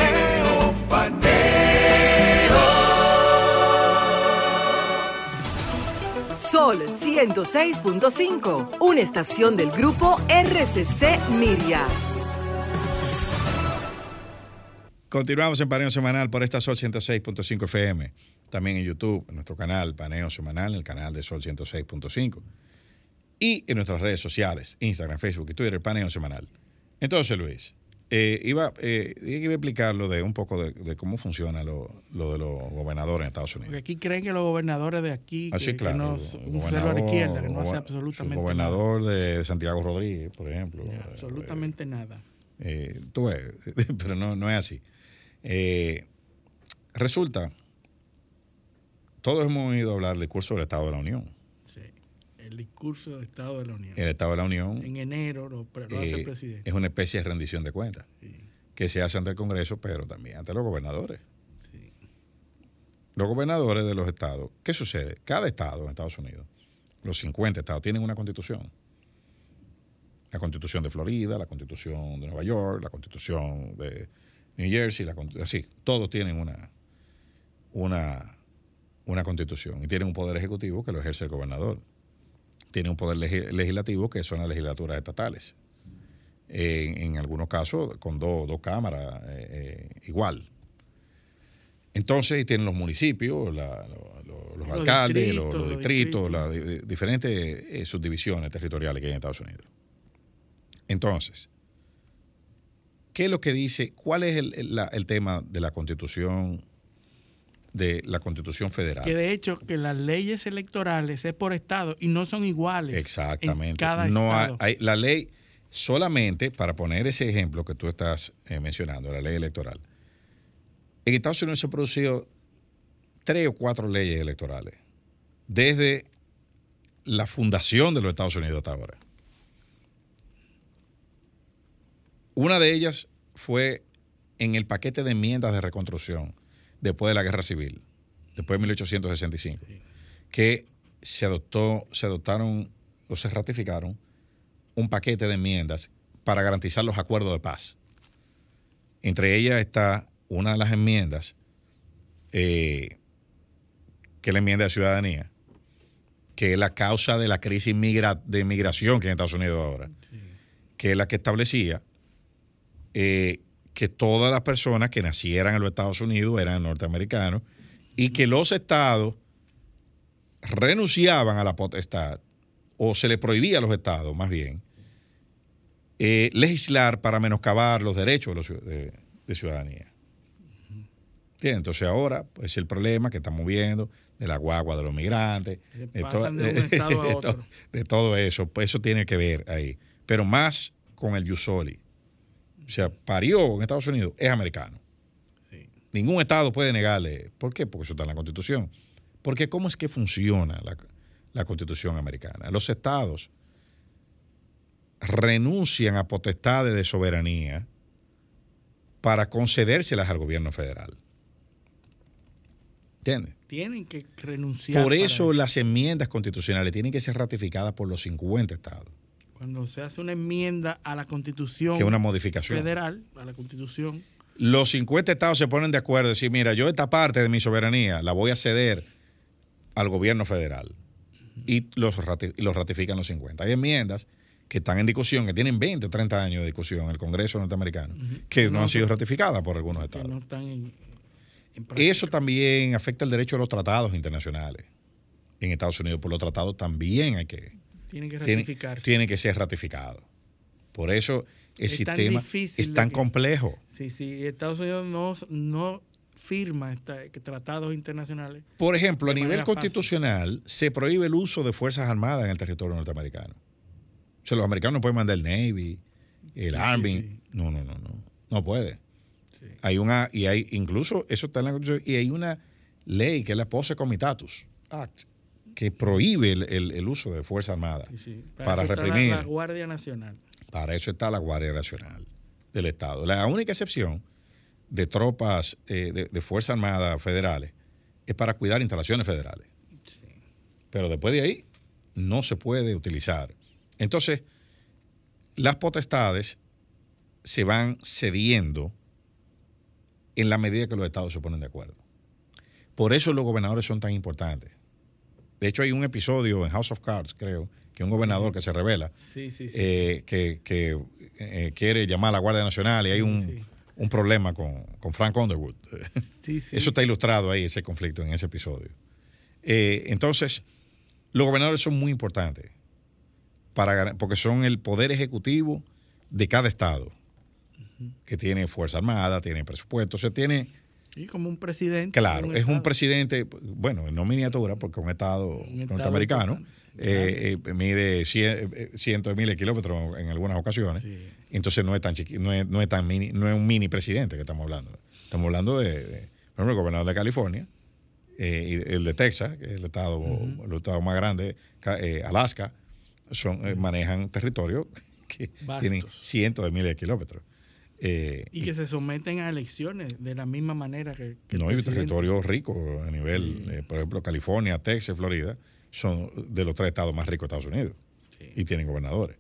Sol 106.5, una estación del grupo RCC Miria.
Continuamos en Paneo Semanal por esta Sol 106.5 FM. También en YouTube, en nuestro canal Paneo Semanal, en el canal de Sol 106.5. Y en nuestras redes sociales, Instagram, Facebook y Twitter, Paneo Semanal. Entonces, Luis, eh, iba, eh, iba a explicar lo de un poco de, de cómo funciona lo, lo de los gobernadores en Estados
Porque
Unidos.
aquí creen que los gobernadores de aquí,
Así,
que,
Ah, claro.
que no, un
gobernador-
a la izquierda, que no hace absolutamente
el gobernador de Santiago Rodríguez, por ejemplo.
nada.
eh,
Absolutamente nada.
Eh, tú ves, (laughs) pero no, no es así. Eh, resulta, todos hemos oído hablar del discurso del Estado de la Unión.
El discurso de Estado de la Unión.
El Estado de la Unión
En enero lo, hace
eh,
el presidente.
es una especie de rendición de cuentas
Sí.
que se hace ante el Congreso, pero también ante los gobernadores.
Sí.
Los gobernadores de los estados, ¿qué sucede? Cada estado en Estados Unidos, los 50 estados, tienen una constitución. La constitución de Florida, la constitución de Nueva York, la constitución de New Jersey, la, así, todos tienen una, una, una constitución y tienen un poder ejecutivo que lo ejerce el gobernador. Tienen un poder legi- legislativo que son las legislaturas estatales. En, en algunos casos con dos dos cámaras eh, eh, igual. Entonces, y tienen los municipios, la- lo- lo- los,
Los
alcaldes, los,
distritos,
los
los
distritos,
distritos.
las di- di- diferentes eh, subdivisiones territoriales que hay en Estados Unidos. Entonces, ¿qué es lo que dice? ¿Cuál es el, el- la- el tema de la constitución, de la constitución federal?
Que de hecho que las leyes electorales es por estado y no son iguales.
Exactamente.
En cada
no hay-
estado.
hay- la ley, solamente para poner ese ejemplo que tú estás eh, mencionando, la ley electoral. En Estados Unidos se han producido tres o cuatro leyes electorales desde la fundación de los Estados Unidos hasta ahora. Una de ellas fue en el paquete de enmiendas de reconstrucción después de la Guerra Civil, después de 1865 que se adoptó, se adoptaron o se ratificaron un paquete de enmiendas para garantizar los acuerdos de paz. Entre ellas está una de las enmiendas, eh, que es la enmienda de ciudadanía, que es la causa de la crisis migra- de migración que hay en Estados Unidos ahora, que es la que establecía eh, que todas las personas que nacieran en los Estados Unidos eran norteamericanos y que los estados renunciaban a la potestad, o se le prohibía a los estados, más bien, eh, legislar para menoscabar los derechos de, los ciu- de- de ciudadanía. ¿Entiendes? Entonces ahora, pues el problema que estamos viendo de la guagua de los migrantes, (laughs) to- to- de todo eso, pues eso tiene que ver ahí. Pero más con el Yusoli. O sea, parió en Estados Unidos, es americano.
Sí.
Ningún Estado puede negarle. ¿Por qué? Porque eso está en la Constitución. Porque ¿cómo es que funciona la, la Constitución americana? Los Estados renuncian a potestades de soberanía para concedérselas al gobierno federal. ¿Entiendes?
Tienen que renunciar.
Por eso las enmiendas constitucionales tienen que ser ratificadas por los 50 estados,
Cuando se hace una enmienda a la constitución
que una modificación.
federal, a la constitución,
Los 50 estados se ponen de acuerdo y decir, mira, yo esta parte de mi soberanía la voy a ceder al gobierno federal. Y los, ratifican los 50. Hay enmiendas que están en discusión, que tienen 20 o 30 años de discusión en el Congreso norteamericano, que no,
No,
han sido ratificadas por algunos estados.
no están en, en práctica.
Eso también afecta el derecho a los tratados internacionales. En Estados Unidos, por los tratados también hay que,
tienen que
tiene,
ratificarse.
tiene que ser ratificado. Por eso el
Es
sistema es tan
que-
complejo.
Sí, sí, Estados Unidos no, no firma esta- tratados internacionales.
Por ejemplo, a nivel
fácil.
constitucional se prohíbe el uso de fuerzas armadas en el territorio norteamericano. O sea, los americanos no pueden mandar el Navy, el
Sí,
Army.
sí.
No, no, no, no. No puede.
Sí.
Hay una, y hay, incluso eso está en la Constitución, y hay una ley que es la Posse Comitatus Act, que prohíbe el, el- el uso de fuerza armada.
Sí, sí.
Para
eso está la-
reprimir.
La, Guardia Nacional.
Para eso está la Guardia Nacional del Estado. La única excepción de tropas eh, de, de Fuerza Armada federales es para cuidar instalaciones federales. Pero después de ahí no se puede utilizar. Entonces, las potestades se van cediendo en la medida que los estados se ponen de acuerdo. Por eso los gobernadores son tan importantes. De hecho, hay un episodio en House of Cards, creo, que un gobernador que se revela
Sí, sí, sí.
eh, que, que, eh, quiere llamar a la Guardia Nacional y hay un, un problema con, con Frank Underwood. (laughs) Eso está ilustrado ahí, ese conflicto en ese episodio. Eh, entonces, los gobernadores son muy importantes para, porque son el poder ejecutivo de cada estado, que tiene Fuerza Armada, tiene presupuesto, o sea, tiene,
Sí, como un presidente.
claro, es un presidente, bueno, no miniatura, porque un estado
Un estado
norteamericano eh, eh, mide cien- eh, cientos de miles de kilómetros en algunas ocasiones.
Sí.
Entonces no es tan chiqui- no es, no es tan mini, no es un mini presidente que estamos hablando. Estamos hablando de, de, por ejemplo, el gobernador de California, y el de Texas, que es el estado, el estado más grande, Alaska, son, manejan territorios que tienen cientos de miles de kilómetros. Eh,
Y que se someten a elecciones de la misma manera que,
no hay territorios ricos a nivel, eh, por ejemplo, California, Texas, Florida, son de los tres estados más ricos de Estados Unidos
Sí.
y tienen gobernadores.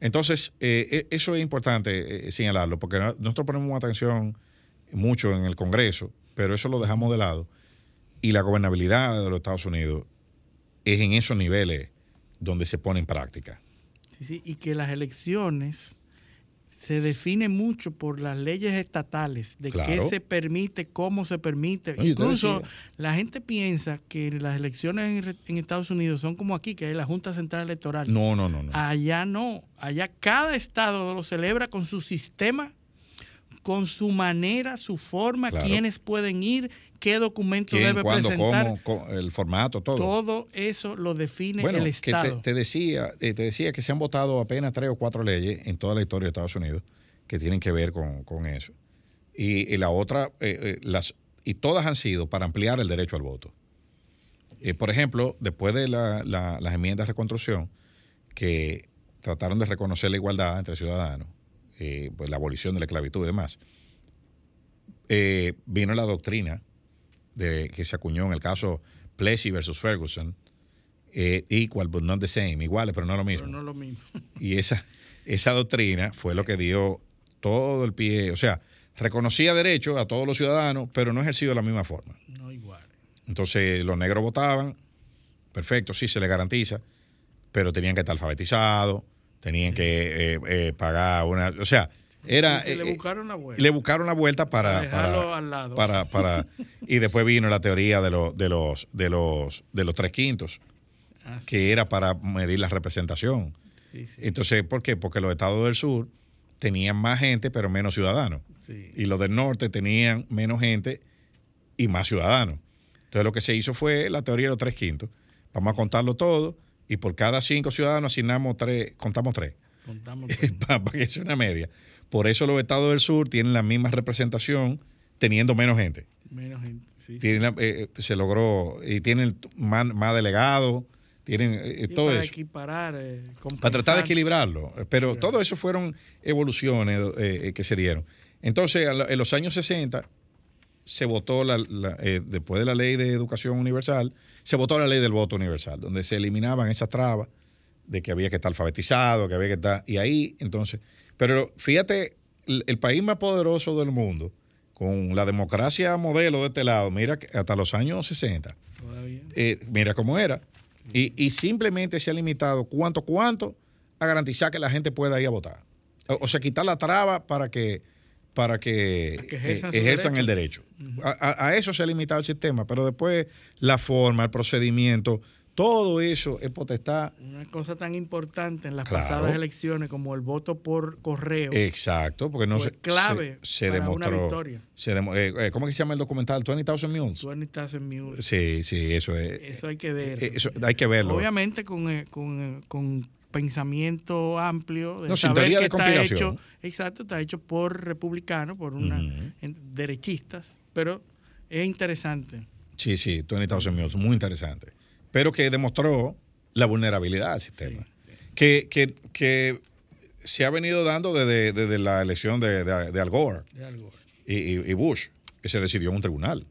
Entonces, eh, eso es importante señalarlo, porque no- nosotros ponemos atención mucho en el Congreso, pero eso lo dejamos de lado. Y la gobernabilidad de los Estados Unidos es en esos niveles donde se pone en práctica.
Sí, sí, y que las elecciones se definen mucho por las leyes estatales, de
Claro.
qué se permite, cómo se permite.
No,
Incluso la gente piensa que las elecciones en, en Estados Unidos son como aquí, que es la Junta Central Electoral.
No, no, no, no.
Allá no, allá cada estado lo celebra con su sistema, con su manera, su forma,
Claro.
quiénes pueden ir, qué documento
¿Quién,
debe
cuándo,
presentar.
cómo, el formato, todo.
Todo eso lo define
Bueno,
el
que
Estado.
te, te decía, eh, te decía que se han votado apenas tres o cuatro leyes en toda la historia de Estados Unidos que tienen que ver con, con eso. Y, y la otra, eh, eh, las, y todas han sido para ampliar el derecho al voto. Eh, por ejemplo, después de la- la- las enmiendas de reconstrucción, que trataron de reconocer la igualdad entre ciudadanos, eh, pues la abolición de la esclavitud y demás, eh, vino la doctrina de, que se acuñó en el caso Plessy versus Ferguson, eh, equal but not the same, iguales pero no lo mismo.
Pero no lo mismo. (laughs)
Y esa, esa doctrina fue lo que dio todo el pie, o sea, reconocía derechos a todos los ciudadanos, pero no ejercido de la misma forma.
No igual.
Entonces los negros votaban, perfecto, sí se les garantiza, pero tenían que estar alfabetizados, tenían que eh, eh, pagar una, o sea, era...
Sí,
eh,
le
eh,
buscaron la vuelta.
le buscaron la vuelta para,
Para
para,
al lado.
para, para- (laughs) y después vino la teoría de, los de los de los de los tres quintos
Ah, sí,
que era para medir la representación.
Sí, sí,
entonces ¿por qué? porque los estados del sur tenían más gente pero menos ciudadanos. Y los del norte tenían menos gente y más ciudadanos. Entonces lo que se hizo fue la teoría de los tres quintos. Vamos a contarlo todo y por cada cinco ciudadanos asignamos tres contamos tres
Contamos (laughs) todo.
para que sea una media. Por eso los estados del sur tienen la misma representación teniendo menos gente.
menos gente. Sí.
Tienen, eh, eh, se logró y tienen más, más delegados, tienen eh, todo
para
eso.
equiparar. eh,
Para tratar de equilibrarlo. Pero
Claro.
todo eso fueron evoluciones eh, eh, que se dieron. Entonces, en los años 60 se votó, la, la- eh, después de la ley de educación universal, se votó la ley del voto universal, donde se eliminaban esas trabas de que había que estar alfabetizado, que había que estar... Y ahí, entonces... Pero fíjate, el, el país más poderoso del mundo, con la democracia modelo de este lado, mira, que hasta los años 60,
Todavía.
eh, mira cómo era. Y, y simplemente se ha limitado cuánto, cuánto a garantizar que la gente pueda ir a votar. O, o sea, quitar la traba para que, para que,
Para que ejerzan
eh, ejerzan
derecho.
el derecho. A, a- a eso se ha limitado el sistema, pero después la forma, el procedimiento, todo eso es potestad.
Una cosa tan importante en las
Claro.
pasadas elecciones como el voto por correo.
Exacto, porque no
Fue
se,
clave
se, se
para una
demostró.
victoria.
se demo- eh, eh, ¿Cómo es que se llama el documental? 20,000 Mules.
20,000 mules.
Sí, sí, eso es.
Eso hay que ver.
eh, eso hay que verlo.
Obviamente con, con, con pensamiento amplio. De
No, sin
saber
teoría
que
de
está
conspiración.
hecho, exacto, está hecho por republicanos, por una, en- derechistas, pero es interesante.
Sí, sí, 20,000 Mules, muy interesante. Pero que demostró la vulnerabilidad del sistema. Que, que, que se ha venido dando desde, desde la elección de, de- de Al Gore
de
y, y- y Bush, que se decidió en un tribunal.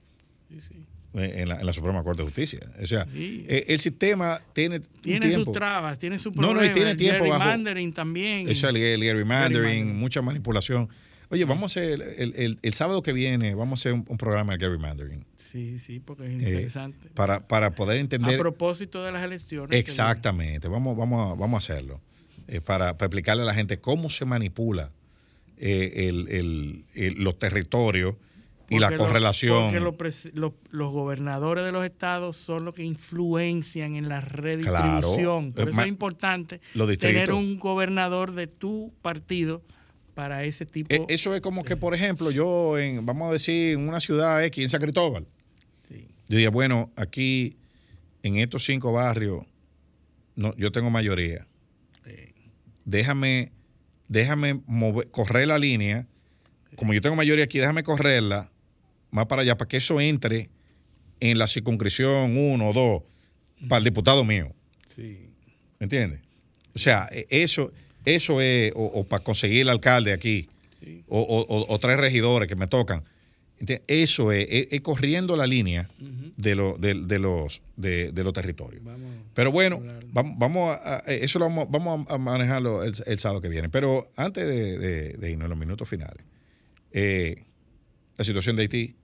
Sí, sí.
En la, en la Suprema Corte de Justicia. O sea,
Sí.
eh, el sistema tiene,
Tiene sus trabas, tiene sus
No, no, y
problemas.
tiene
el
tiempo bajo-
gerrymandering también.
Eso, el, el gerrymandering,
Gerrymandering.
mucha manipulación. Oye, vamos a hacer, el, el- el sábado que viene, vamos a hacer un, un programa de gerrymandering.
Sí, sí, porque es
eh,
interesante.
para, para poder
a
entender
propósito de las elecciones.
exactamente. Vamos, vamos, a, vamos a hacerlo. eh, para, para explicarle a la gente cómo se manipula eh, el- los territorios y la
Porque
correlación.
porque los, los- los gobernadores de los estados son los que influencian en la redistribución.
Claro.
Por eso es importante tener un gobernador de tu partido para ese tipo.
Eh, eso es como que, por ejemplo, yo, en, vamos a decir, en una ciudad X, en San Cristóbal,
Sí.
yo diría, bueno, aquí, en estos cinco barrios, no, yo tengo mayoría.
Sí.
Déjame, déjame mover- correr la línea. Como yo tengo mayoría aquí, déjame correrla más para allá, para que eso entre en la circunscripción 1 o 2 para el diputado mío.
Sí.
¿Me entiendes? O sea, e- eso, eso es, o, o para conseguir el alcalde aquí,
Sí.
o, o- tres regidores que me tocan. ¿Entiendes? Eso es, es- es corriendo la línea de, lo- de- de los, de, de los territorios.
Vamos.
Pero bueno, vamos, vamos a, a- eso lo vamos, vamos a manejarlo el, el sábado que viene. Pero antes de irnos a los minutos finales, eh, la situación de Haití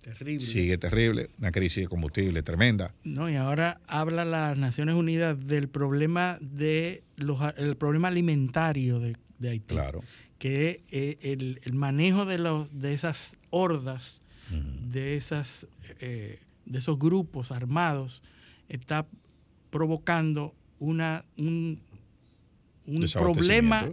Terrible.
sigue terrible, una crisis de combustible tremenda.
No, y ahora habla las Naciones Unidas del problema de los el problema alimentario de, de Haití.
Claro.
Que eh, el, el manejo de los de esas hordas, de esas eh, de esos grupos armados, está provocando una un, un problema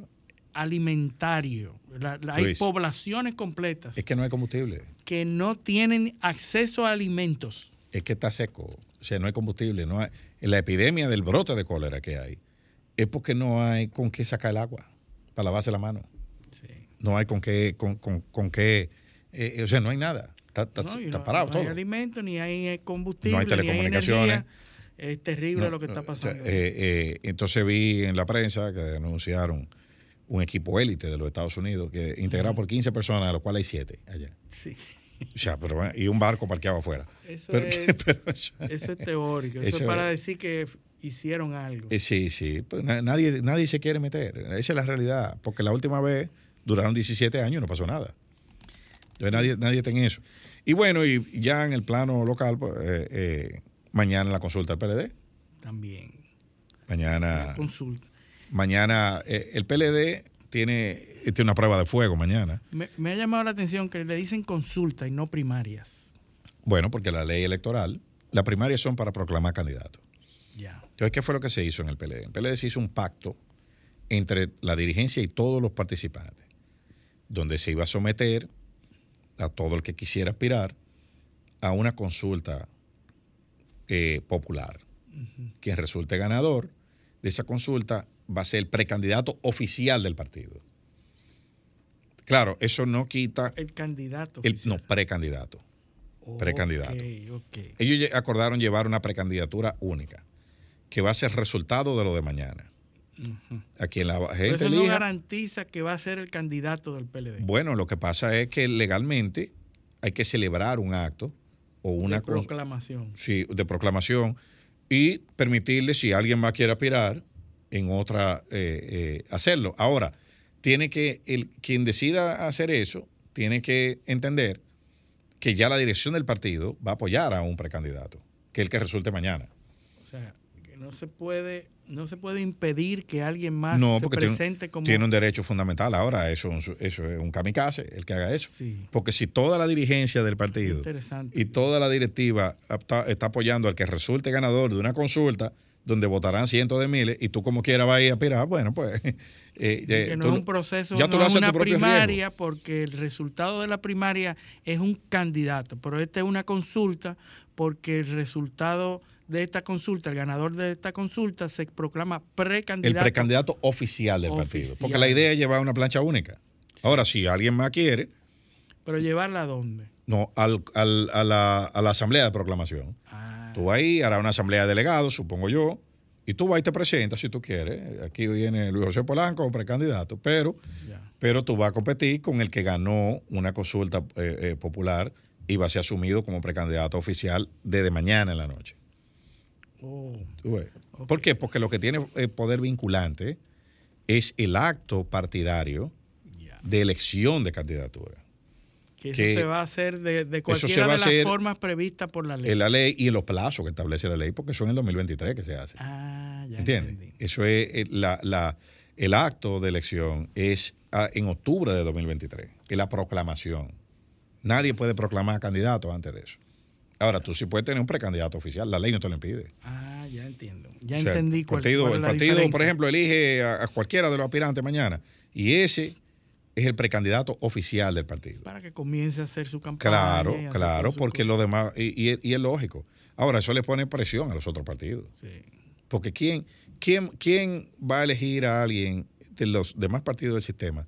alimentario. La- la- hay
Luis.
poblaciones completas
Es que no hay combustible.
que no tienen acceso a alimentos.
es que está seco, o sea, no hay combustible, no hay, la epidemia del brote de cólera que hay, es porque no hay con qué sacar el agua para lavarse la mano, no hay con qué, con, con- con qué, eh, o sea, no hay nada, está, está-
No, no-
parado
no
todo.
hay alimentos, ni hay eh, combustible,
No hay
ni hay
telecomunicaciones.
Es terrible
No,
lo que está pasando.
eh, eh, entonces vi en la prensa que anunciaron un equipo élite de los Estados Unidos que integrado por 15 personas, de los cuales hay 7 allá.
sí.
O sea, pero, y un barco parqueado afuera.
Eso,
Pero-
es, (laughs)
pero eso-
eso es teórico. Eso,
Eso
es para decir que hicieron algo.
Eh, sí, sí, pero na- nadie, nadie se quiere meter. Esa es la realidad. Porque la última vez duraron 17 años y no pasó nada. Entonces nadie, nadie está en eso. Y bueno, y ya en el plano local, pues, eh, eh, mañana la consulta del PLD.
También.
Mañana,
La consulta.
Mañana eh, el PLD tiene, tiene una prueba de fuego mañana.
Me, me ha llamado la atención que le dicen consulta y no primarias.
Bueno, porque la ley electoral, las primarias son para proclamar candidatos.
Ya.
Entonces, ¿qué fue lo que se hizo en el PLD? El PLD se hizo un pacto entre la dirigencia y todos los participantes, donde se iba a someter a todo el que quisiera aspirar a una consulta eh, popular. Quien resulte ganador de esa consulta va a ser el precandidato oficial del partido. Claro, eso no quita
El candidato.
el no precandidato. precandidato.
Ok, ok.
Ellos acordaron llevar una precandidatura única, que va a ser resultado de lo de mañana. A quien la
Pero
gente
eso no garantiza que va a ser el candidato del PLD.
Bueno, lo que pasa es que legalmente hay que celebrar un acto o una
de proclamación.
sí, de proclamación y permitirle, si alguien más quiere aspirar, en otra eh, eh, hacerlo. Ahora, tiene que, el, quien decida hacer eso, tiene que entender que ya la dirección del partido va a apoyar a un precandidato, que es el que resulte mañana.
O sea, que no se puede, no se puede impedir que alguien más
No,
se
porque tiene,
presente como
tiene un derecho fundamental. Ahora, eso, es un- eso es un kamikaze, el que haga eso.
Sí.
Porque si toda la dirigencia del partido y toda la directiva está, está apoyando al que resulte ganador de una consulta donde votarán cientos de miles y tú como quieras vas a ir a aspirar, bueno, pues... (laughs) eh, eh,
que no
tú
es un proceso,
ya tú
no
lo
es una primaria, porque el resultado de la primaria es un candidato, pero esta es una consulta porque el resultado de esta consulta, el ganador de esta consulta se proclama
el
precandidato.
precandidato oficial del partido. Porque la idea es llevar una plancha única. Ahora, si alguien más quiere,
Pero llevarla a dónde?
no, al- al- a, la, a la asamblea de proclamación. Tú vas ahí, hará una asamblea de delegados, supongo yo, y tú vas y te presentas si tú quieres. Aquí viene Luis José Polanco, precandidato, pero, pero tú vas a competir con el que ganó una consulta eh, eh, popular y va a ser asumido como precandidato oficial desde mañana en la noche.
Oh,
Tú ves. ¿Por qué? Porque lo que tiene eh, poder vinculante es el acto partidario de elección de candidatura.
Que eso se va a hacer de, de cualquiera de las formas previstas por la ley.
En la ley y en los plazos que establece la ley, porque son en el 2023 que se hace.
ah, ya
¿Entiendes?
entendí.
Eso es eh, la, la- el acto de elección es ah, en octubre de 2023, es la proclamación. Nadie puede proclamar candidato antes de eso. Ahora, tú sí puedes tener un precandidato oficial, la ley no te lo impide.
Ah, ya entiendo. Ya
O sea,
entendí cuál,
partido,
cuál es
el
la
partido por ejemplo, elige a, a cualquiera de los aspirantes mañana y ese es el precandidato oficial del partido.
Para que comience a hacer su campaña.
Claro, claro, porque lo demás, y, y es- y es lógico. Ahora, eso le pone presión a los otros partidos.
Sí.
Porque ¿quién, quién, ¿quién va a elegir a alguien de los demás partidos del sistema?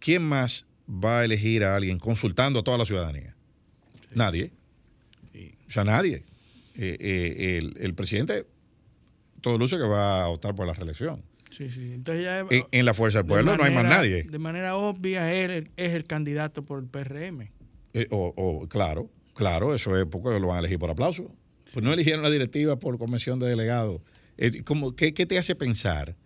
¿Quién más va a elegir a alguien consultando a toda la ciudadanía? Nadie.
Sí.
O sea, nadie. Eh, eh, el, el presidente, todo luce que va a optar por la reelección.
Sí, sí. Entonces ya
En, en la fuerza del
de
pueblo no hay más nadie.
De manera obvia, él es el candidato por el PRM.
Eh, o, o, claro, claro, eso es porque lo van a elegir por aplauso. Pues no eligieron la directiva por convención de delegados. Eh, ¿cómo- qué, qué te hace pensar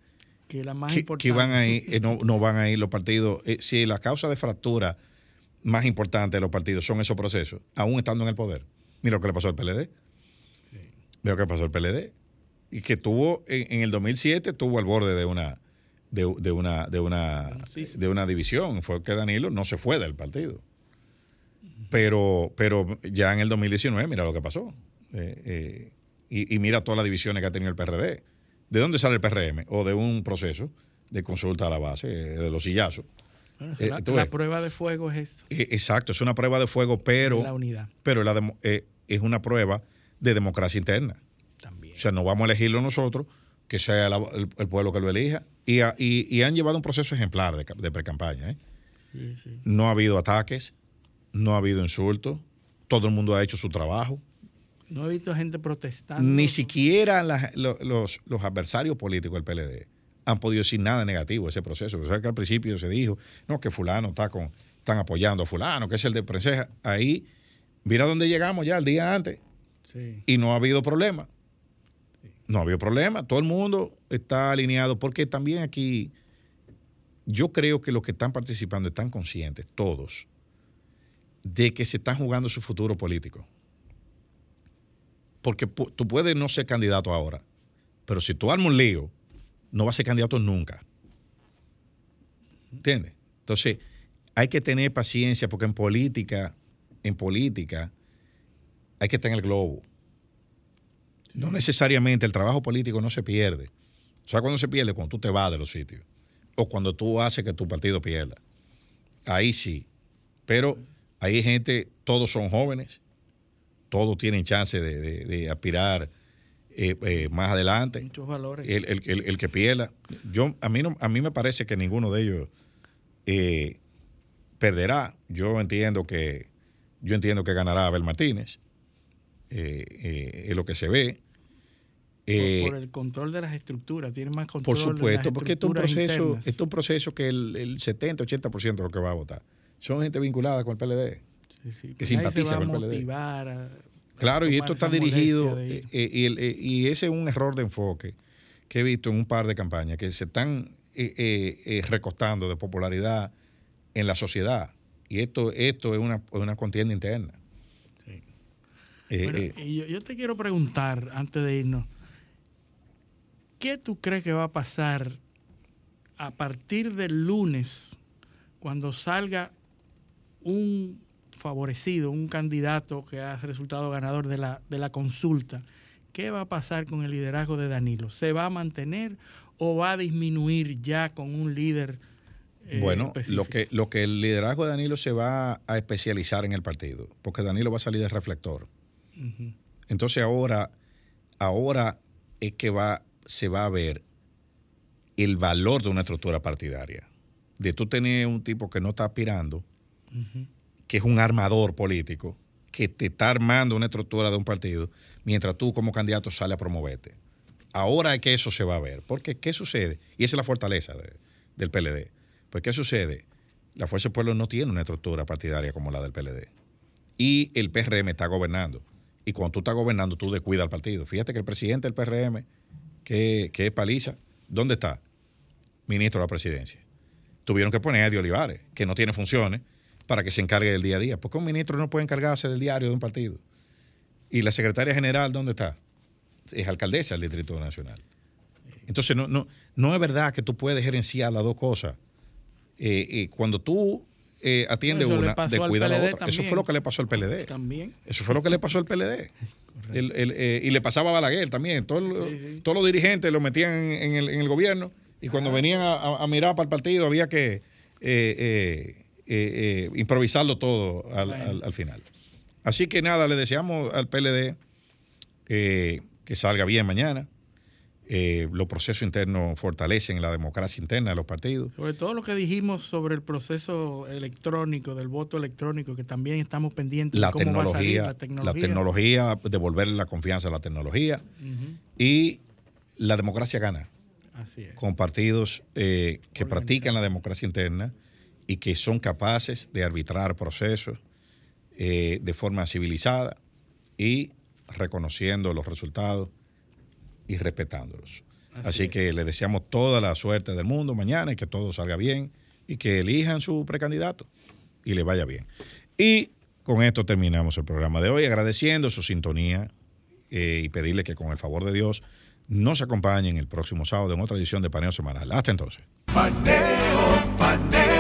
Que la más
que,
importante.
que van a ir, eh, no, no van a ir los partidos. si la causa de fractura más importante de los partidos son esos procesos, aún estando en el poder. Mira lo que le pasó al PLD. Mira lo que le pasó al PLD. Y que tuvo, en, en el 2007, tuvo al borde de una, de, de una, de una,
Sí, sí.
de una división. Fue que Danilo no se fue del partido. Pero, pero ya en el 2019, mira lo que pasó. Eh, eh, y, y mira todas las divisiones que ha tenido el PRD. ¿De dónde sale el PRM? O de un proceso de consulta a la base, eh, de los sillazos.
Bueno,
Eh,
la, prueba de fuego es esto,
exacto, es una prueba de fuego, pero,
la unidad
pero la es una prueba de democracia interna. O sea, no vamos a elegirlo nosotros, que sea la- el, el pueblo que lo elija. Y, ha- y- y han llevado un proceso ejemplar de, de pre-campaña. ¿eh?
Sí, sí.
No ha habido ataques, no ha habido insultos, todo el mundo ha hecho su trabajo.
No he visto gente protestando.
Ni siquiera la- lo- los, los adversarios políticos del PLD han podido decir nada negativo de ese proceso. O sea, que al principio se dijo, no, que fulano está con, están apoyando a fulano, que es el de Prenseja. Ahí, mira dónde llegamos ya el día antes
Sí.
y no ha habido problema. No ha habido problema. Todo el mundo está alineado porque también aquí yo creo que los que están participando están conscientes, todos, de que se están jugando su futuro político. Porque tú puedes no ser candidato ahora, pero si tú armas un lío, no vas a ser candidato nunca. ¿Entiendes? Entonces, hay que tener paciencia porque en política, en política, hay que estar en el globo. No necesariamente el trabajo político no se pierde. O sea, cuando se pierde, cuando tú te vas de los sitios. O cuando tú haces que tu partido pierda. Ahí sí. Pero hay gente, todos son jóvenes, todos tienen chance de, de- de aspirar eh, eh, más adelante.
Muchos valores.
El, el- el- el que pierda. Yo, a, mí no, a mí me parece que ninguno de ellos eh, perderá. Yo entiendo que yo entiendo que ganará Abel Martínez. Eh, eh, es lo que se ve.
por,
Eh,
por el control de las estructuras. Tiene más control
por
de las
supuesto, porque esto es un proceso,
internas.
esto es un proceso que el, el 70-80% de lo que va a votar son gente vinculada con el PLD.
Sí, sí,
que
pues
simpatiza con el PLD.
a-
Claro, y esto está dirigido, eh, eh, y, ese es un error de enfoque que he visto en un par de campañas, que se están eh, recostando de popularidad en la sociedad. Y esto, esto es una, una contienda interna. Eh,
Bueno,
eh,
yo, yo te quiero preguntar, antes de irnos, ¿qué tú crees que va a pasar a partir del lunes cuando salga un favorecido, un candidato que ha resultado ganador de la, de la consulta? ¿Qué va a pasar con el liderazgo de Danilo? ¿Se va a mantener o va a disminuir ya con un líder?
eh, bueno, lo que, lo que el liderazgo de Danilo se va a especializar en el partido, porque Danilo va a salir de reflector. Uh -huh. Entonces ahora, ahora es que va, se va a ver el valor de una estructura partidaria. De tú tener un tipo que no está aspirando, uh -huh. que es un armador político, que te está armando una estructura de un partido, mientras tú como candidato sales a promoverte. Ahora es que eso se va a ver. Porque, ¿qué sucede? Y esa es la fortaleza de, del PLD. Pues, ¿qué sucede? La Fuerza del Pueblo no tiene una estructura partidaria como la del PLD. Y el PRM está gobernando. Y cuando tú estás gobernando, tú descuidas al partido. Fíjate que el presidente del PRM, que, que es Paliza, ¿dónde está? Ministro de la presidencia. Tuvieron que poner a Eddie Olivares, que no tiene funciones, para que se encargue del día a día. Porque un ministro no puede encargarse del diario de un partido. ¿Y la secretaria general dónde está? Es alcaldesa del Distrito Nacional. Entonces, no, no, no es verdad que tú puedes gerenciar las dos cosas. Eh, eh, cuando tú eh, atiendes una, descuida la otra. Eso fue lo que le pasó al PLD.
También.
Eso fue lo que le pasó al PLD. El, el, eh, y le pasaba a Balaguer también. Todo, sí, sí. Todos los dirigentes lo metían en, en, el, en el, gobierno y cuando ah, venían a, a, mirar para el partido había que eh, improvisarlo todo al, al, al, final. Así que nada, le deseamos al PLD que salga bien mañana. Eh, los procesos internos fortalecen la democracia interna de los partidos.
Sobre todo lo que dijimos sobre el proceso electrónico, del voto electrónico, que también estamos pendientes
la
de cómo
tecnología,
va a salir la tecnología.
La tecnología, devolverle la confianza a la tecnología. Uh -huh. Y la democracia gana.
Así es.
Con partidos eh, que practican la democracia interna y que son capaces de arbitrar procesos eh, de forma civilizada y reconociendo los resultados y respetándolos. Así, Así que le deseamos toda la suerte del mundo mañana y que todo salga bien y que elijan su precandidato y le vaya bien. Y con esto terminamos el programa de hoy, agradeciendo su sintonía eh, y pedirle que con el favor de Dios nos acompañen el próximo sábado en otra edición de Paneo Semanal. Hasta entonces.
Paneo, paneo.